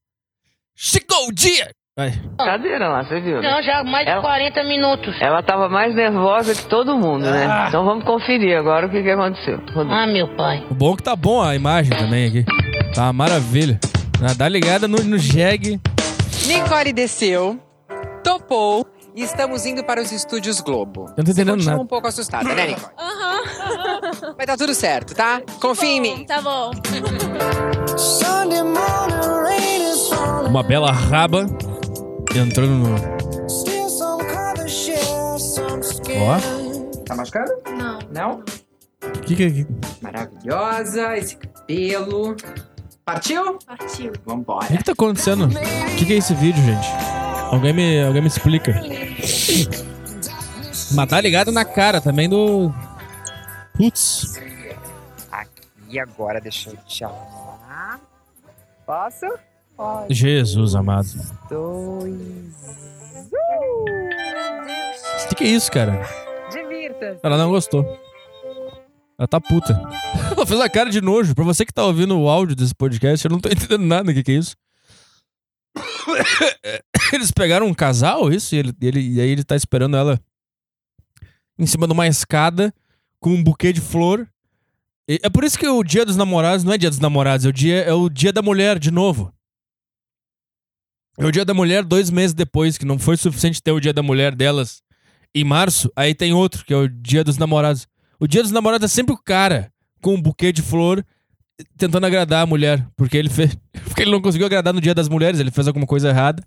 Chegou o dia! Vai. Cadeira lá, você viu? né? Não, já há mais de Ela- 40 minutos. Ela tava mais nervosa que todo mundo, né? Ah. Então vamos conferir agora o que, que aconteceu. Ah, meu pai. O bom é que tá bom a imagem também aqui. Tá uma maravilha. Ah, Dá ligada no, no Jeg. Nicole desceu, topou e estamos indo para os estúdios Globo. Eu não tô entendendo nada. um pouco assustada, né, Nicole? Vai dar tudo certo, tá? Confia em mim. Tá bom. Uma bela raba entrando no. Ó. Tá machucado? Não. Não? Que que é. Maravilhosa, esse cabelo. Partiu? Partiu. O Vambora. que, que tá acontecendo? O que, que é esse vídeo, gente? Alguém me, alguém me explica. Mas tá ligado na cara também do. Putz. E agora deixa eu te arrumar. Posso? Pode. Jesus amado. Dois. O que, que é isso, cara? Divirta. Ela não gostou. Ela tá puta. Ela fez a cara de nojo. Pra você que tá ouvindo o áudio desse podcast, eu não tô entendendo nada do que, que é isso. Eles pegaram um casal, isso, e, ele, ele, e aí ele tá esperando ela em cima de uma escada com um buquê de flor. E é por isso que o dia dos namorados não é dia dos namorados, é o dia, é o dia da mulher, de novo. É o dia da mulher dois meses depois, que não foi suficiente ter o dia da mulher delas em março, aí tem outro, que é o dia dos namorados. O dia dos namorados é sempre o cara com um buquê de flor tentando agradar a mulher, porque ele fez, porque ele não conseguiu agradar no dia das mulheres, ele fez alguma coisa errada.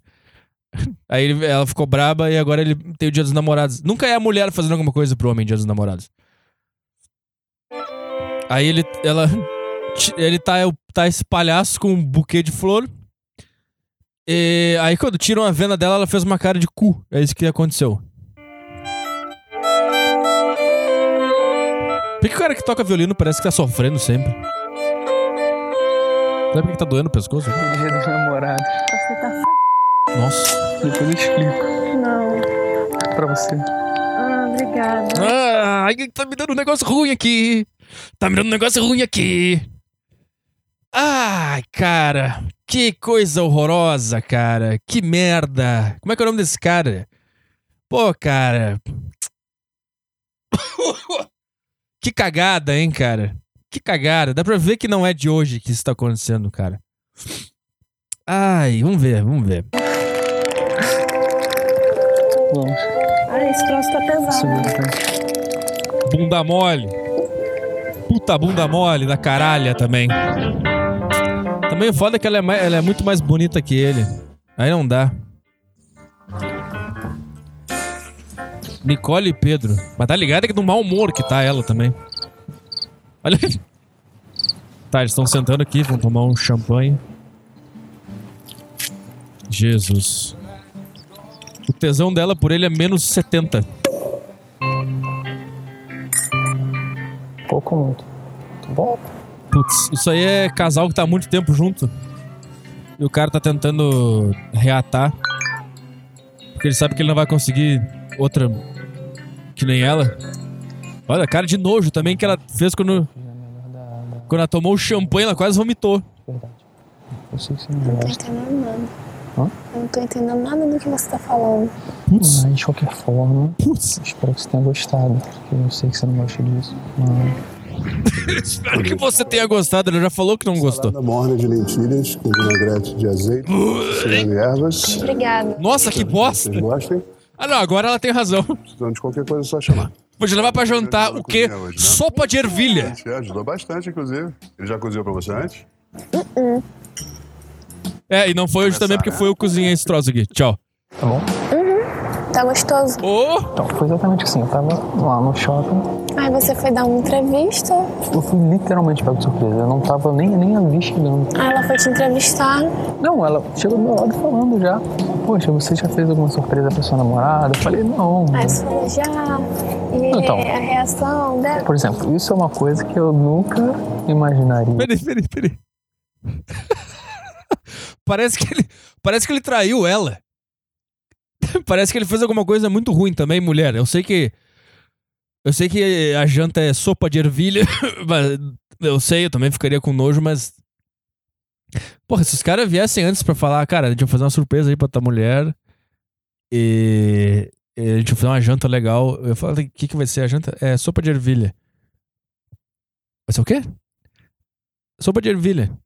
Aí ele- ela ficou braba e agora ele tem o dia dos namorados. Nunca é a mulher fazendo alguma coisa pro homem dia dos namorados. Aí ele ela ele tá tá esse palhaço com um buquê de flor. E aí quando tiram a venda dela, ela fez uma cara de cu. É isso que aconteceu. Por que o cara que toca violino parece que tá sofrendo sempre? Sabe por que tá doendo o pescoço? Dia dos namorados. Você tá Nossa. Depois eu explico Não. pra você. Ah, obrigada. Ah, tá me dando um negócio ruim aqui. Tá me dando um negócio ruim aqui. Ai, cara. Que coisa horrorosa, cara. Que merda. Como é que é o nome desse cara? Pô, cara. Que cagada, hein, cara? Que cagada. Dá pra ver que não é de hoje que isso tá acontecendo, cara. Ai, vamos ver, vamos ver. Ah, esse troço tá pesado. Bunda mole. Puta bunda mole da caralha também. Também o foda é que ela é, mais- ela é muito mais bonita que ele. Aí não dá. Nicole e Pedro. Mas tá ligado que do mau humor que tá ela também. Olha. Tá, eles estão sentando aqui, vão tomar um champanhe. Jesus. O tesão dela por ele é menos 70. Pouco muito. Tá bom? Putz, isso aí é casal que tá há muito tempo junto. E o cara tá tentando reatar. Porque ele sabe que ele não vai conseguir outra que nem ela. Olha, a cara de nojo também que ela fez quando, quando ela tomou o champanhe, ela quase vomitou. Verdade. Eu sei que você não Não tô gosta. entendendo nada. Hã? Eu não tô entendendo nada do que você tá falando. Putz, Mas de qualquer forma, putz. espero que você tenha gostado. Porque eu sei que você não gosta disso. Mas Espero que você tenha gostado. Ele já falou que não gostou. Salada morna de lentilhas com vinagrete de azeite, cebola e ervas. Obrigada. Nossa, que bosta. Vocês gostem? Ah, não, agora ela tem razão. Precisando de qualquer coisa, é só chamar. Vou te levar pra jantar o quê? Sopa de ervilha. Gente, ajudou bastante, inclusive. Ele já cozinhou pra você antes? É, e não foi hoje também porque foi eu que cozinhei esse troço aqui. Tchau. tá bom? Tá gostoso? Ô! Então, foi exatamente assim. Eu tava lá no shopping. Aí você foi dar uma entrevista. Eu fui literalmente pego de surpresa. Eu não tava nem, nem a vi chegando. Aí ela foi te entrevistar. Não, ela chegou do meu lado falando já. Poxa, você já fez alguma surpresa pra sua namorada? Eu falei, não. Aí você falou já. E Então. a reação dela. Por exemplo, isso é uma coisa que eu nunca imaginaria. Peraí, peraí, peraí. parece que ele. Parece que ele traiu ela. parece que ele fez alguma coisa muito ruim também, mulher. Eu sei que. Eu sei que a janta é sopa de ervilha, mas eu sei, eu também ficaria com nojo, mas. Porra, se os caras viessem antes pra falar, cara, a gente vai fazer uma surpresa aí pra tua mulher. E. e gente vai fazer uma janta legal. Eu falo, o que, que vai ser a janta? É sopa de ervilha. Vai ser o quê? Sopa de ervilha.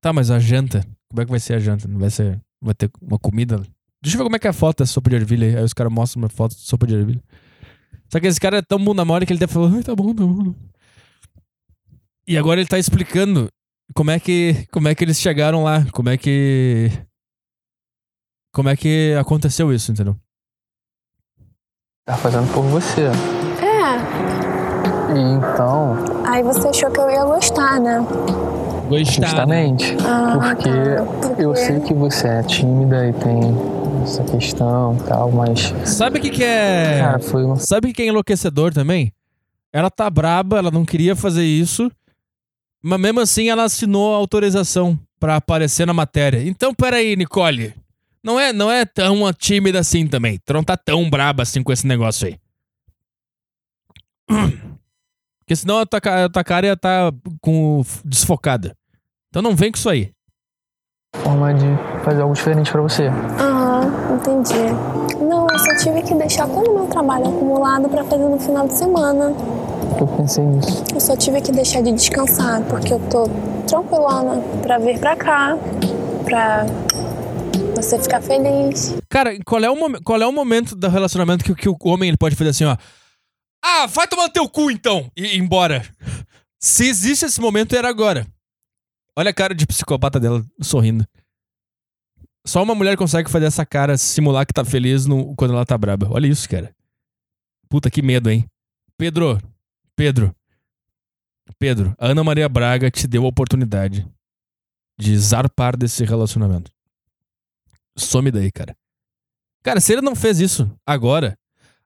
Tá, mas a janta. Como é que vai ser a janta? Não vai ser. Vai ter uma comida? Deixa eu ver como é que é a foto dessa sopa de ervilha aí. Aí os caras mostram uma foto de sopa de ervilha. Só que esse cara é tão bunda mole que ele deve falar, ai, tá bom, tá bom. E agora ele tá explicando como é que. Como é que eles chegaram lá. Como é que. Como é que aconteceu isso, entendeu? Tá fazendo por você. É. Então, Aí você achou que eu ia gostar, né? Gostar. justamente, Ah, porque tá. Porque- eu sei que você é tímida e tem essa questão e tal, mas, Sabe o que, que é. cara, foi uma Sabe o que é enlouquecedor também? Ela tá braba, ela não queria fazer isso, mas mesmo assim ela assinou a autorização pra aparecer na matéria. Então, peraí, Nicole. Não é, não é tão tímida assim também. Tu não tá tão braba assim com esse negócio aí. Porque senão a tua, a tua cara ia estar com, desfocada. Então não vem com isso aí. forma de fazer algo diferente pra você. Aham, entendi. Não, eu só tive que deixar todo o meu trabalho acumulado pra fazer no final de semana. Eu pensei nisso. Eu só tive que deixar de descansar, porque eu tô tranquilona pra vir pra cá, pra você ficar feliz. Cara, qual é o, qual é o momento do relacionamento que, que o homem ele pode fazer assim, ó? Ah, vai tomar no teu cu então! E embora. Se existe esse momento, era agora. Olha a cara de psicopata dela sorrindo. Só uma mulher consegue fazer essa cara, simular que tá feliz no- quando ela tá braba. Olha isso, cara. Puta, que medo, hein? Pedro, Pedro, Pedro, a Ana Maria Braga te deu a oportunidade de zarpar desse relacionamento. Some daí, cara. Cara, se ele não fez isso agora.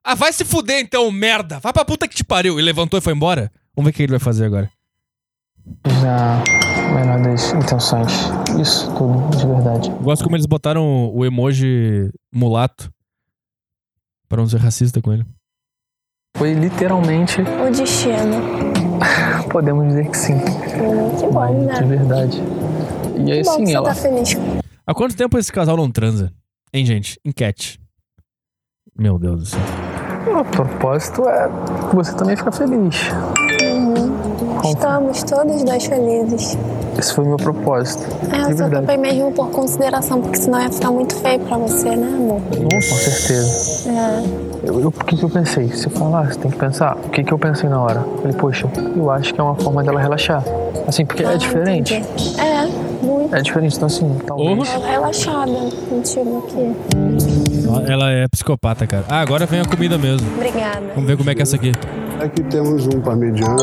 Ah, vai se fuder então, merda! Vai pra puta que te pariu! E levantou e foi embora? Vamos ver o que ele vai fazer agora. Na menor das intenções. Isso tudo, de verdade. Eu Gosto como eles botaram o emoji mulato. Pra não ser racista com ele. Foi literalmente, O destino. podemos dizer que sim. Hum, que bom, Mas de né? verdade. E aí bom sim, você ela. tá feliz. Há quanto tempo esse casal não transa? Hein, gente? Enquete. Meu Deus do céu. O propósito é que você também ficar feliz. Estamos todos dois felizes. Esse foi o meu propósito. É, eu só topei mesmo por consideração, porque senão ia ficar muito feio pra você, né, amor? Com certeza. É. Eu, eu- o que, que eu pensei? Se falar, você tem que pensar. O que, que eu pensei na hora? Falei, poxa, eu acho que é uma forma dela relaxar. Assim, porque é diferente. entendi. É, muito. É diferente, então assim, talvez. Porra. Tô relaxada contigo aqui. Ela é psicopata, cara. Ah, agora vem a comida mesmo. Obrigada. Vamos ver como é que é essa aqui. Aqui temos um parmegiana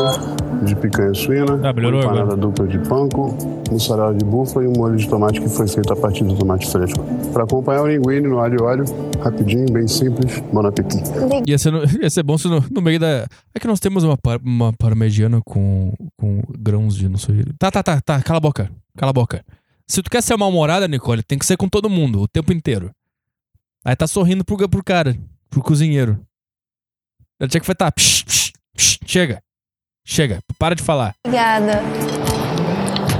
de picanha suína, Ah, melhorou uma empanada dupla de panko, mussarela de búfala e um molho de tomate que foi feito a partir do tomate fresco. Para acompanhar o linguine no alho e óleo, rapidinho, bem simples, bon appétit. Ia ser, no- ia ser bom se no, no meio da. É que nós temos uma, par- uma parmegiana com, com grãos de não sei. Tá, tá, tá, tá. Cala a boca. Cala a boca. Se tu quer ser mal-humorada, Nicole, tem que ser com todo mundo, o tempo inteiro. Aí tá sorrindo pro, pro cara, pro cozinheiro. Ela tinha que falar, tá, psh, psh, psh, chega. Chega, para de falar. Obrigada.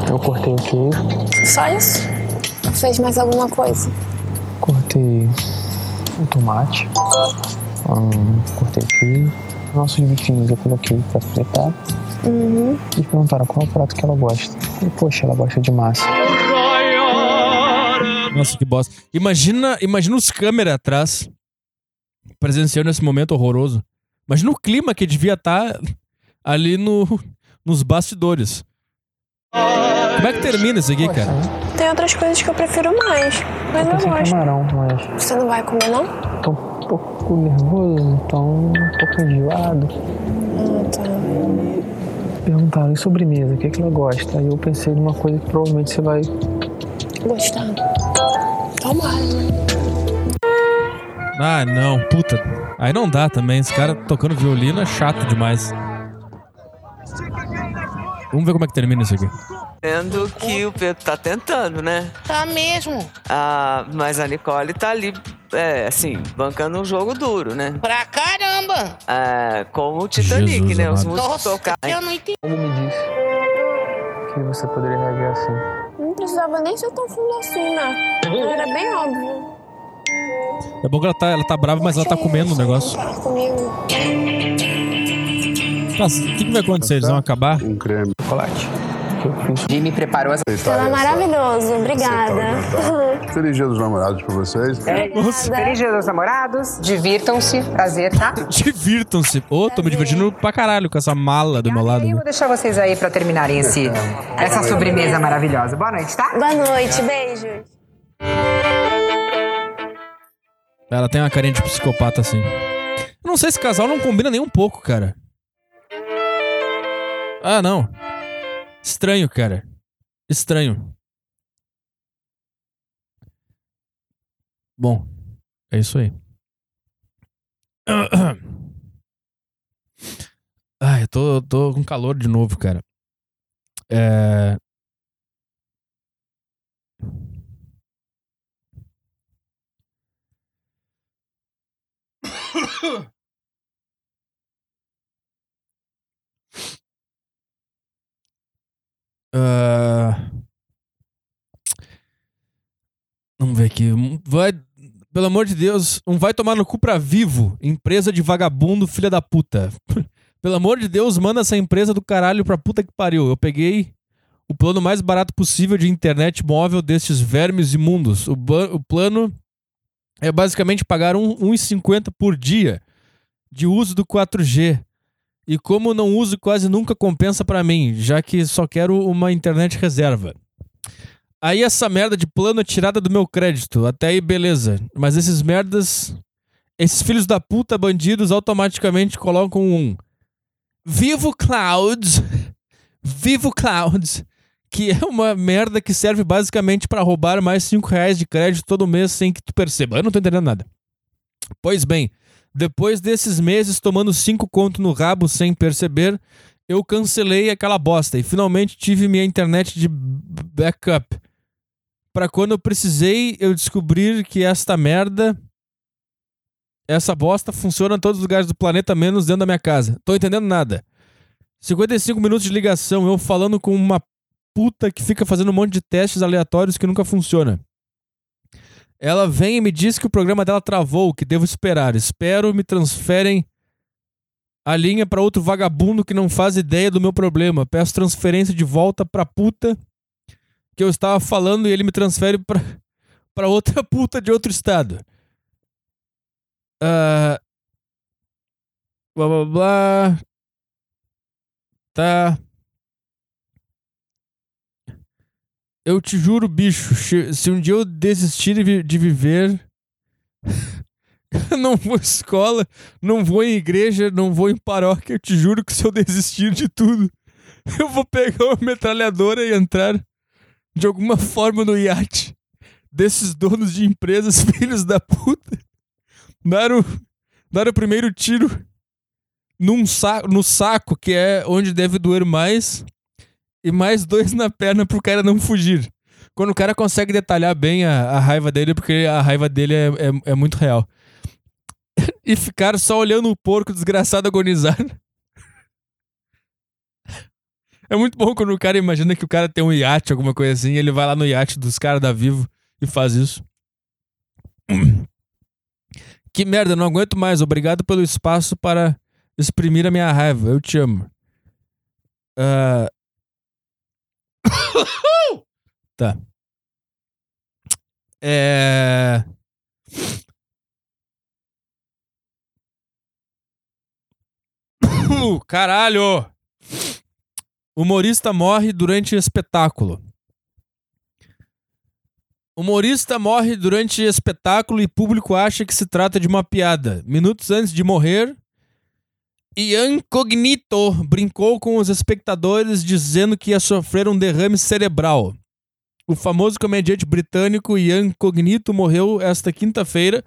Eu cortei o queijo, Só isso? Fez mais alguma coisa? cortei o tomate, hum, cortei o queijo. Nossos bifinhos eu coloquei pra fritar. Uhum. E perguntaram qual é o prato que ela gosta. E, poxa, ela gosta de massa. Nossa, que bosta. Imagina, imagina os câmeras atrás, presenciando esse momento horroroso. Imagina o clima que devia estar ali no, nos bastidores. Como é que termina isso aqui, cara? Tem outras coisas que eu prefiro mais, mas eu em gosto. camarão, mas Você não vai comer, não? tô um pouco nervoso, tô um pouco enjoado. Ah, tá. Perguntaram, e sobremesa, o que, é que ela gosta? Aí eu pensei numa coisa que provavelmente você vai Gostando. Tomara, né? Ah, não, puta. Aí não dá também. Esse cara tocando violino é chato demais. Vamos ver como é que termina isso aqui. Vendo que o Pedro tá tentando, né? Tá mesmo. Ah, mas a Nicole tá ali, é, assim, bancando um jogo duro, né? Pra caramba. Ah, como o Titanic, Jesus né? Os amado. músicos tocar. eu não entendi. Como me disse que você poderia reagir assim? Não precisava nem ser tão fundo assim, né? Era bem óbvio. É bom que ela tá, ela tá brava, mas ela tá comendo o negócio. Comigo. Tá, o que, que vai acontecer? Eles vão acabar? Um creme. Chocolate. Jimmy preparou essa. Ela é maravilhoso, obrigada. Feliz dia dos namorados pra vocês. Feliz dia dos namorados. Divirtam-se. Prazer, tá? Divirtam-se. Ô, tô me divertindo pra caralho com essa mala do meu lado. Eu vou deixar vocês aí pra terminarem esse, essa sobremesa maravilhosa. Boa noite, tá? Boa noite, beijos. Ela tem uma carinha de psicopata assim. Eu não sei, esse casal não combina nem um pouco, cara. Ah, não. Estranho, cara. Estranho. Bom, é isso aí. Ai, eu tô, tô com calor de novo, cara. É... Ah, Vamos ver aqui. Vai, pelo amor de Deus, um vai tomar no cu pra vivo. Empresa de vagabundo, filha da puta. pelo amor de Deus, manda essa empresa do caralho pra puta que pariu. Eu peguei o plano mais barato possível de internet móvel destes vermes imundos. O, o plano é basicamente pagar um- 1,50 por dia de uso do 4G. E como não uso quase nunca compensa pra mim, já que só quero uma internet reserva. Aí essa merda de plano é tirada do meu crédito. Até aí, beleza. Mas esses merdas. Esses filhos da puta bandidos automaticamente colocam um. Vivo Clouds. Vivo Clouds. Que é uma merda que serve basicamente pra roubar mais 5 reais de crédito todo mês sem que tu perceba. Eu não tô entendendo nada. Pois bem, depois desses meses tomando 5 conto no rabo sem perceber, eu cancelei aquela bosta e finalmente tive minha internet de backup. Pra quando eu precisei, eu descobrir que esta merda, essa bosta funciona em todos os lugares do planeta, menos dentro da minha casa. Tô entendendo nada. 55 minutos de ligação, eu falando com uma puta que fica fazendo um monte de testes aleatórios que nunca funciona. Ela vem e me diz que o programa dela travou, que devo esperar. Espero me transferem a linha pra outro vagabundo que não faz ideia do meu problema. Peço transferência de volta pra puta que eu estava falando e ele me transfere pra, pra outra puta de outro estado. Ah, blá blá blá. Tá. Eu te juro, bicho, se um dia eu desistir de vi- de viver. eu não vou à escola, não vou em igreja, não vou em paróquia. Eu te juro que se eu desistir de tudo, eu vou pegar uma metralhadora e entrar de alguma forma no iate desses donos de empresas, filhos da puta. Dar o, dar o primeiro tiro num sa no saco, que é onde deve doer mais, e mais dois na perna pro cara não fugir. Quando o cara consegue detalhar bem a, a raiva dele, porque a raiva dele é, é, é muito real. e ficar só olhando o porco desgraçado agonizar. É muito bom quando o cara imagina que o cara tem um iate, alguma coisa assim, ele vai lá no iate dos caras da Vivo e faz isso. Que merda, não aguento mais. Obrigado pelo espaço para exprimir a minha raiva. Eu te amo. Ah. tá. É. Caralho! Humorista morre durante espetáculo. Humorista morre durante espetáculo e público acha que se trata de uma piada. Minutos antes de morrer, Ian Cognito brincou com os espectadores dizendo que ia sofrer um derrame cerebral. O famoso comediante britânico Ian Cognito morreu esta quinta-feira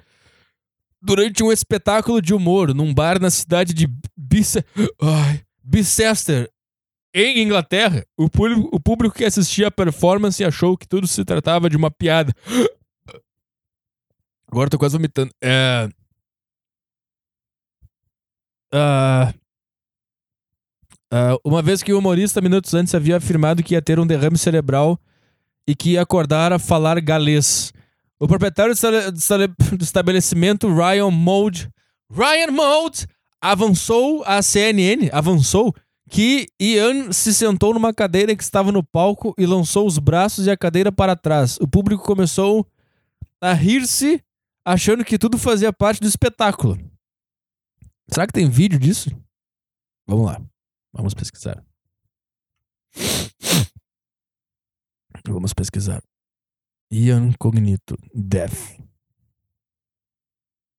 durante um espetáculo de humor num bar na cidade de Bice... Ai, Bicester, em Inglaterra. O público, o público que assistia a performance achou que tudo se tratava de uma piada. Agora tô quase vomitando. É... Ah, ah, uma vez que o humorista, minutos antes, havia afirmado que ia ter um derrame cerebral e que ia acordar a falar galês. O proprietário do estabelecimento, Ryan Mold, Ryan Mold, avançou a CNN, avançou que Ian se sentou numa cadeira que estava no palco e lançou os braços e a cadeira para trás. O público começou a rir-se, achando que tudo fazia parte do espetáculo. Será que tem vídeo disso? Vamos lá. Vamos pesquisar. Vamos pesquisar. Ian Cognito, Death.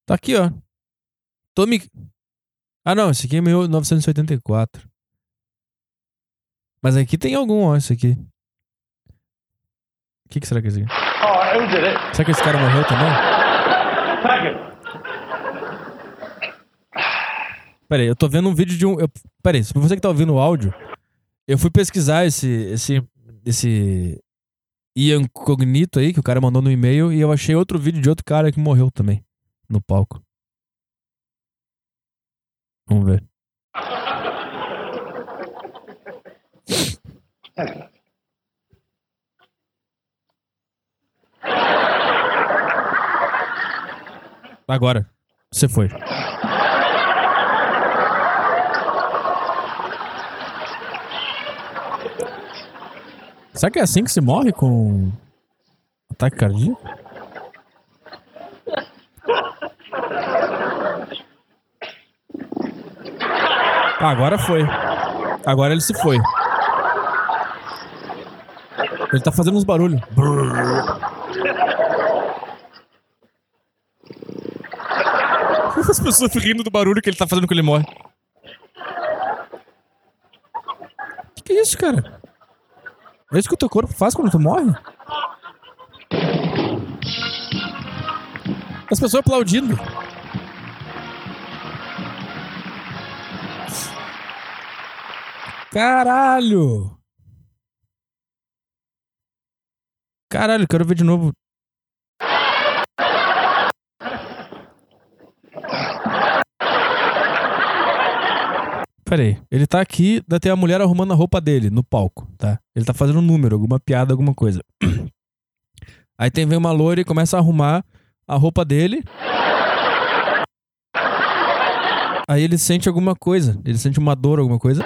Tá aqui, ó. Tommy. Ah, não, esse aqui é 1984. Mas aqui tem algum, ó, isso aqui. O que, que será que é isso aqui? Será que esse cara morreu também? Peraí, eu tô vendo um vídeo de um. Eu, peraí, se você que tá ouvindo o áudio, eu fui pesquisar esse. esse. esse. Ian Cognito aí, que o cara mandou no e-mail, e eu achei outro vídeo de outro cara que morreu também. No palco. Vamos ver. Agora. Você foi. Será que é assim que se morre com ataque cardíaco? Ah, agora foi. Agora ele se foi. Ele tá fazendo uns barulhos. As pessoas rindo do barulho que ele tá fazendo quando ele morre. Que que é isso, cara? É isso que o teu corpo faz quando tu morre? As pessoas aplaudindo. Caralho! Caralho, quero ver de novo. Peraí, ele tá aqui, daí tem a mulher arrumando a roupa dele no palco, tá? Ele tá fazendo um número, alguma piada, alguma coisa. Aí tem vem uma loira e começa a arrumar a roupa dele. Aí ele sente alguma coisa, ele sente uma dor, alguma coisa.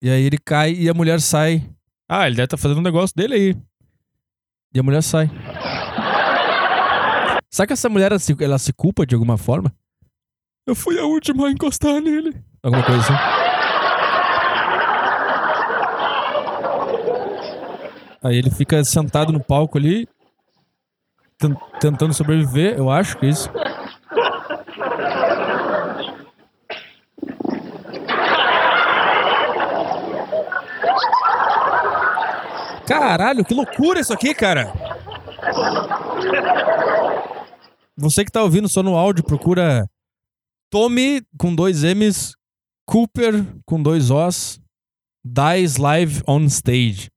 E aí ele cai e a mulher sai. Ah, ele deve estar fazendo um negócio dele aí. E a mulher sai. Será que essa mulher ela se, ela se culpa de alguma forma? Eu fui a última a encostar nele. Alguma coisa assim. Aí ele fica sentado no palco ali, ten- tentando sobreviver, eu acho que é isso. Caralho, que loucura isso aqui, cara! Você que tá ouvindo só no áudio, procura Tommy com dois M's, Cooper com dois O's, Dies Live on Stage.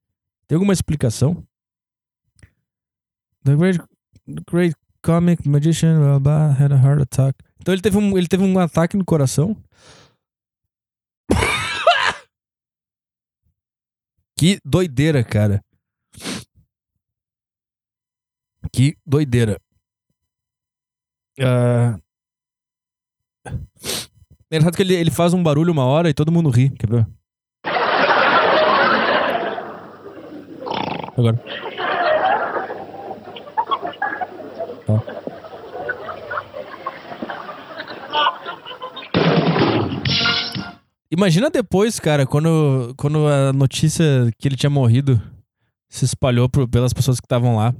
Tem alguma explicação? The great, great comic magician blah, blah, had a heart attack. Então ele teve um, ele teve um ataque no coração. que doideira, cara. Que doideira. Ah, É engraçado que ele, ele faz um barulho uma hora e todo mundo ri. Ver? Agora. Ó. Imagina depois, cara, quando, quando a notícia que ele tinha morrido se espalhou pelas pessoas que estavam lá.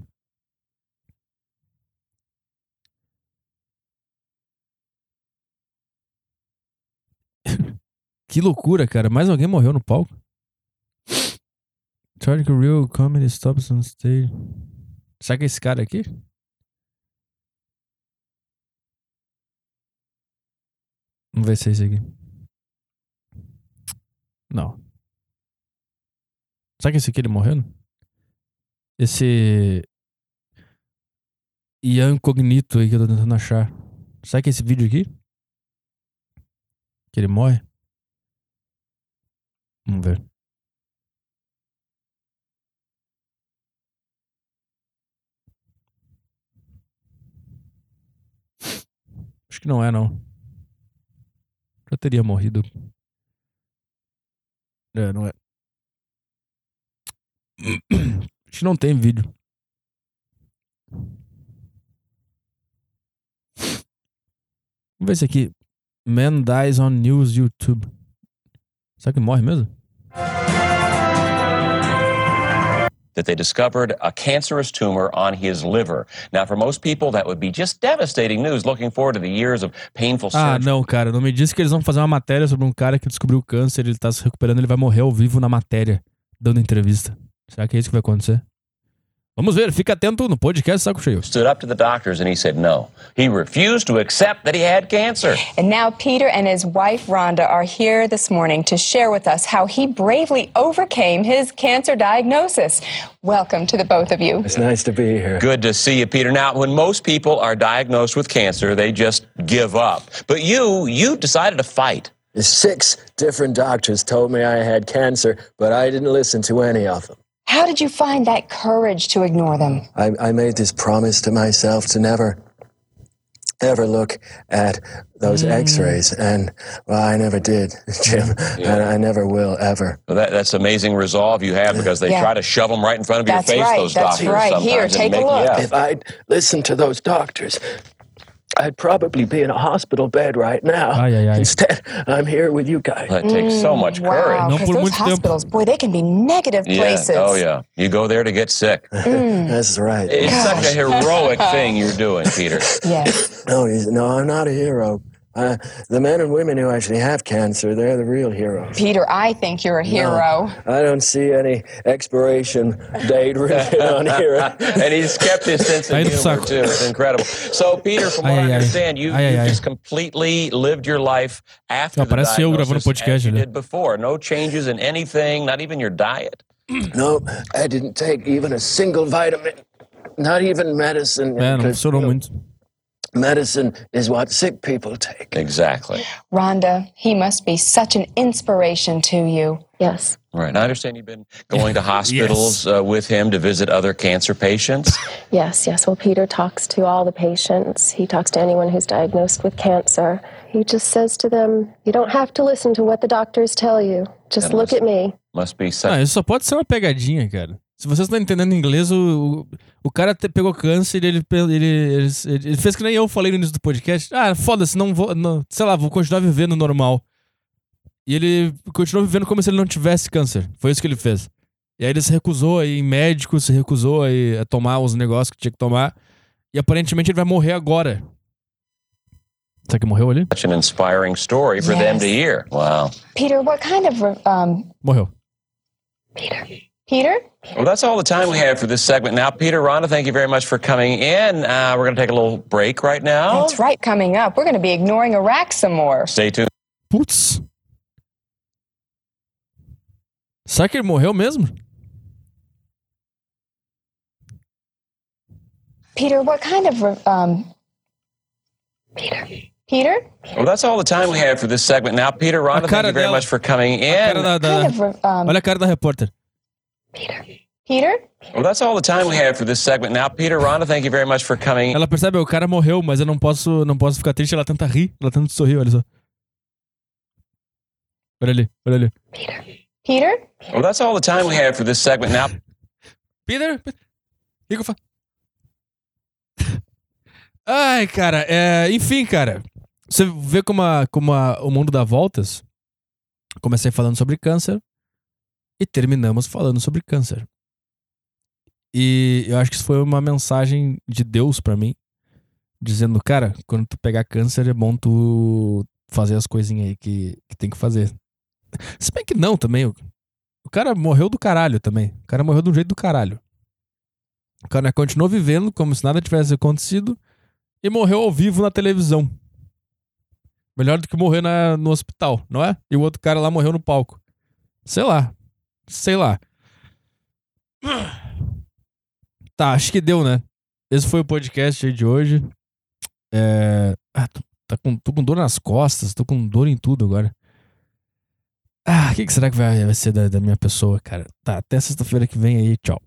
Que loucura, cara. Mais alguém morreu no palco? Tragic Real Comedy Stops on Stage. Será que é esse cara aqui? Vamos ver se é esse aqui. Não. Será que esse aqui ele morreu? Esse. Ian Cognito aí que eu tô tentando achar. Será que é esse vídeo aqui? Que ele morre? Vamos ver. Acho que não é, não. Já teria morrido. É, não é. Acho que não tem vídeo. Vamos ver se aqui. Man dies on news YouTube. Será que morre mesmo? that they discovered a cancerous tumor on his liver. Now, for most people, that would be just devastating news. Looking forward to the years of painful Ah, surgery. não, cara. Não me diz que eles vão fazer uma matéria sobre um cara que descobriu câncer, ele tá se recuperando, ele vai morrer ao vivo na matéria, dando entrevista. Será que é isso que vai acontecer? Vamos ver, fica atento no podcast Saco Cheio. Stood up to the doctors and he said no. He refused to accept that he had cancer. And now Peter and his wife Rhonda are here this morning to share with us how he bravely overcame his cancer diagnosis. Welcome to the both of you. It's nice to be here. Good to see you, Peter. Now, when most people are diagnosed with cancer, they just give up. But you, you decided to fight. Six different doctors told me I had cancer, but I didn't listen to any of them. How did you find that courage to ignore them? I, I made this promise to myself to never, ever look at those Mm. x-rays and well i never did jim and i never will ever Well, that, that's amazing resolve you have because they Yeah. try to shove them right in front of That's your face, right, those that's doctors. right. Here, and take a look. yeah. If I'd listened to those doctors, I'd probably be in a hospital bed right now. Instead, I'm here with you guys. That takes so mm, much Wow, courage. because those hospitals, boy, they can be negative Yeah. places. Oh, yeah. You go there to get sick. Mm. That's right. It's such a heroic thing you're doing, Peter. Yes. No, he's, no, I'm not a hero. Uh, the men and women who actually have cancer, they're the real heroes. Peter, I think you're a hero. No, I don't see any expiration date written on here. and he's kept his sense of Aí humor, saco. too. It's incredible. So, Peter, from what Ai, I ai, ai. understand, you, Ai, ai, you ai. just completely lived your life after Não, the parece eu gravando diagnosis podcast, as you né? did before. No changes in anything, not even your diet. No, I didn't take even a single vitamin, not even medicine. É, não because, funcionou you muito. Medicine is what sick people take. Exactly. Rhonda, he must be such an inspiration to you. Yes. Right. And I understand you've been going to hospitals uh, with him to visit other cancer patients. Yes, yes. Well, Peter talks to all the patients. He talks to anyone who's diagnosed with cancer. He just says to them, You don't have to listen to what the doctors tell you. Just That look at me. Must be such Ah, isso só pode ser uma pegadinha, cara. Se vocês estão entendendo inglês, o, o, o cara te- pegou câncer e ele, ele, ele, ele- ele fez que nem eu falei no início do podcast. Ah, foda-se, não vou. Não, sei lá, vou continuar vivendo normal. E ele continuou vivendo como se ele não tivesse câncer. Foi isso que ele fez. E aí ele se recusou a ir em médico, se recusou a, ir a tomar os negócios que tinha que tomar. E aparentemente ele vai morrer agora. Será que morreu ali? an inspiring story for them Yes. to hear. Wow. Peter, what kind of um, Morreu. Peter? Well, that's all the time we have for this segment. Now, Peter, Rhonda, thank you very much for coming in. Uh, we're going to take a little break right now. That's right. Coming up, we're going to be ignoring Iraq some more. Stay tuned. Putz. Será que ele morreu mesmo? Peter, what kind of um, Peter? Peter? Well, that's all the time we have for this segment. Now, Peter, Rhonda, thank you very dela- much for coming A cara in. da- da- Kind of um, Olha a cara da repórter. Peter? Well, that's all the time we have for this segment. Now, Peter, Rhonda, thank you very much for coming. Ela percebe, o cara morreu, mas eu não posso, não posso ficar triste. Ela tenta rir, ela tenta sorrir, olha só. Olha ali, olha ali. Peter? Well, that's all the time we have for this segment. Now, Peter? O que, que eu faço? Ai, cara, é, enfim, cara. Você vê como, a- como a- o mundo dá voltas? Comecei falando sobre câncer e terminamos falando sobre câncer. E eu acho que isso foi uma mensagem de Deus pra mim, dizendo, cara, quando tu pegar câncer é bom tu fazer as coisinhas aí que, que tem que fazer. Se bem que não também. O, o cara morreu do caralho também. O cara morreu de um jeito do caralho. O cara continuou vivendo como se nada tivesse acontecido e morreu ao vivo na televisão. Melhor do que morrer na- no hospital, não é? E o outro cara lá morreu no palco. Sei lá. Sei lá. Tá, acho que deu, né? Esse foi o podcast de hoje. É... Ah, tô, tá com, tô com dor nas costas, tô com dor em tudo agora. Ah, o que, que será que vai, vai ser da, da minha pessoa, cara? Tá, até sexta-feira que vem aí. Tchau.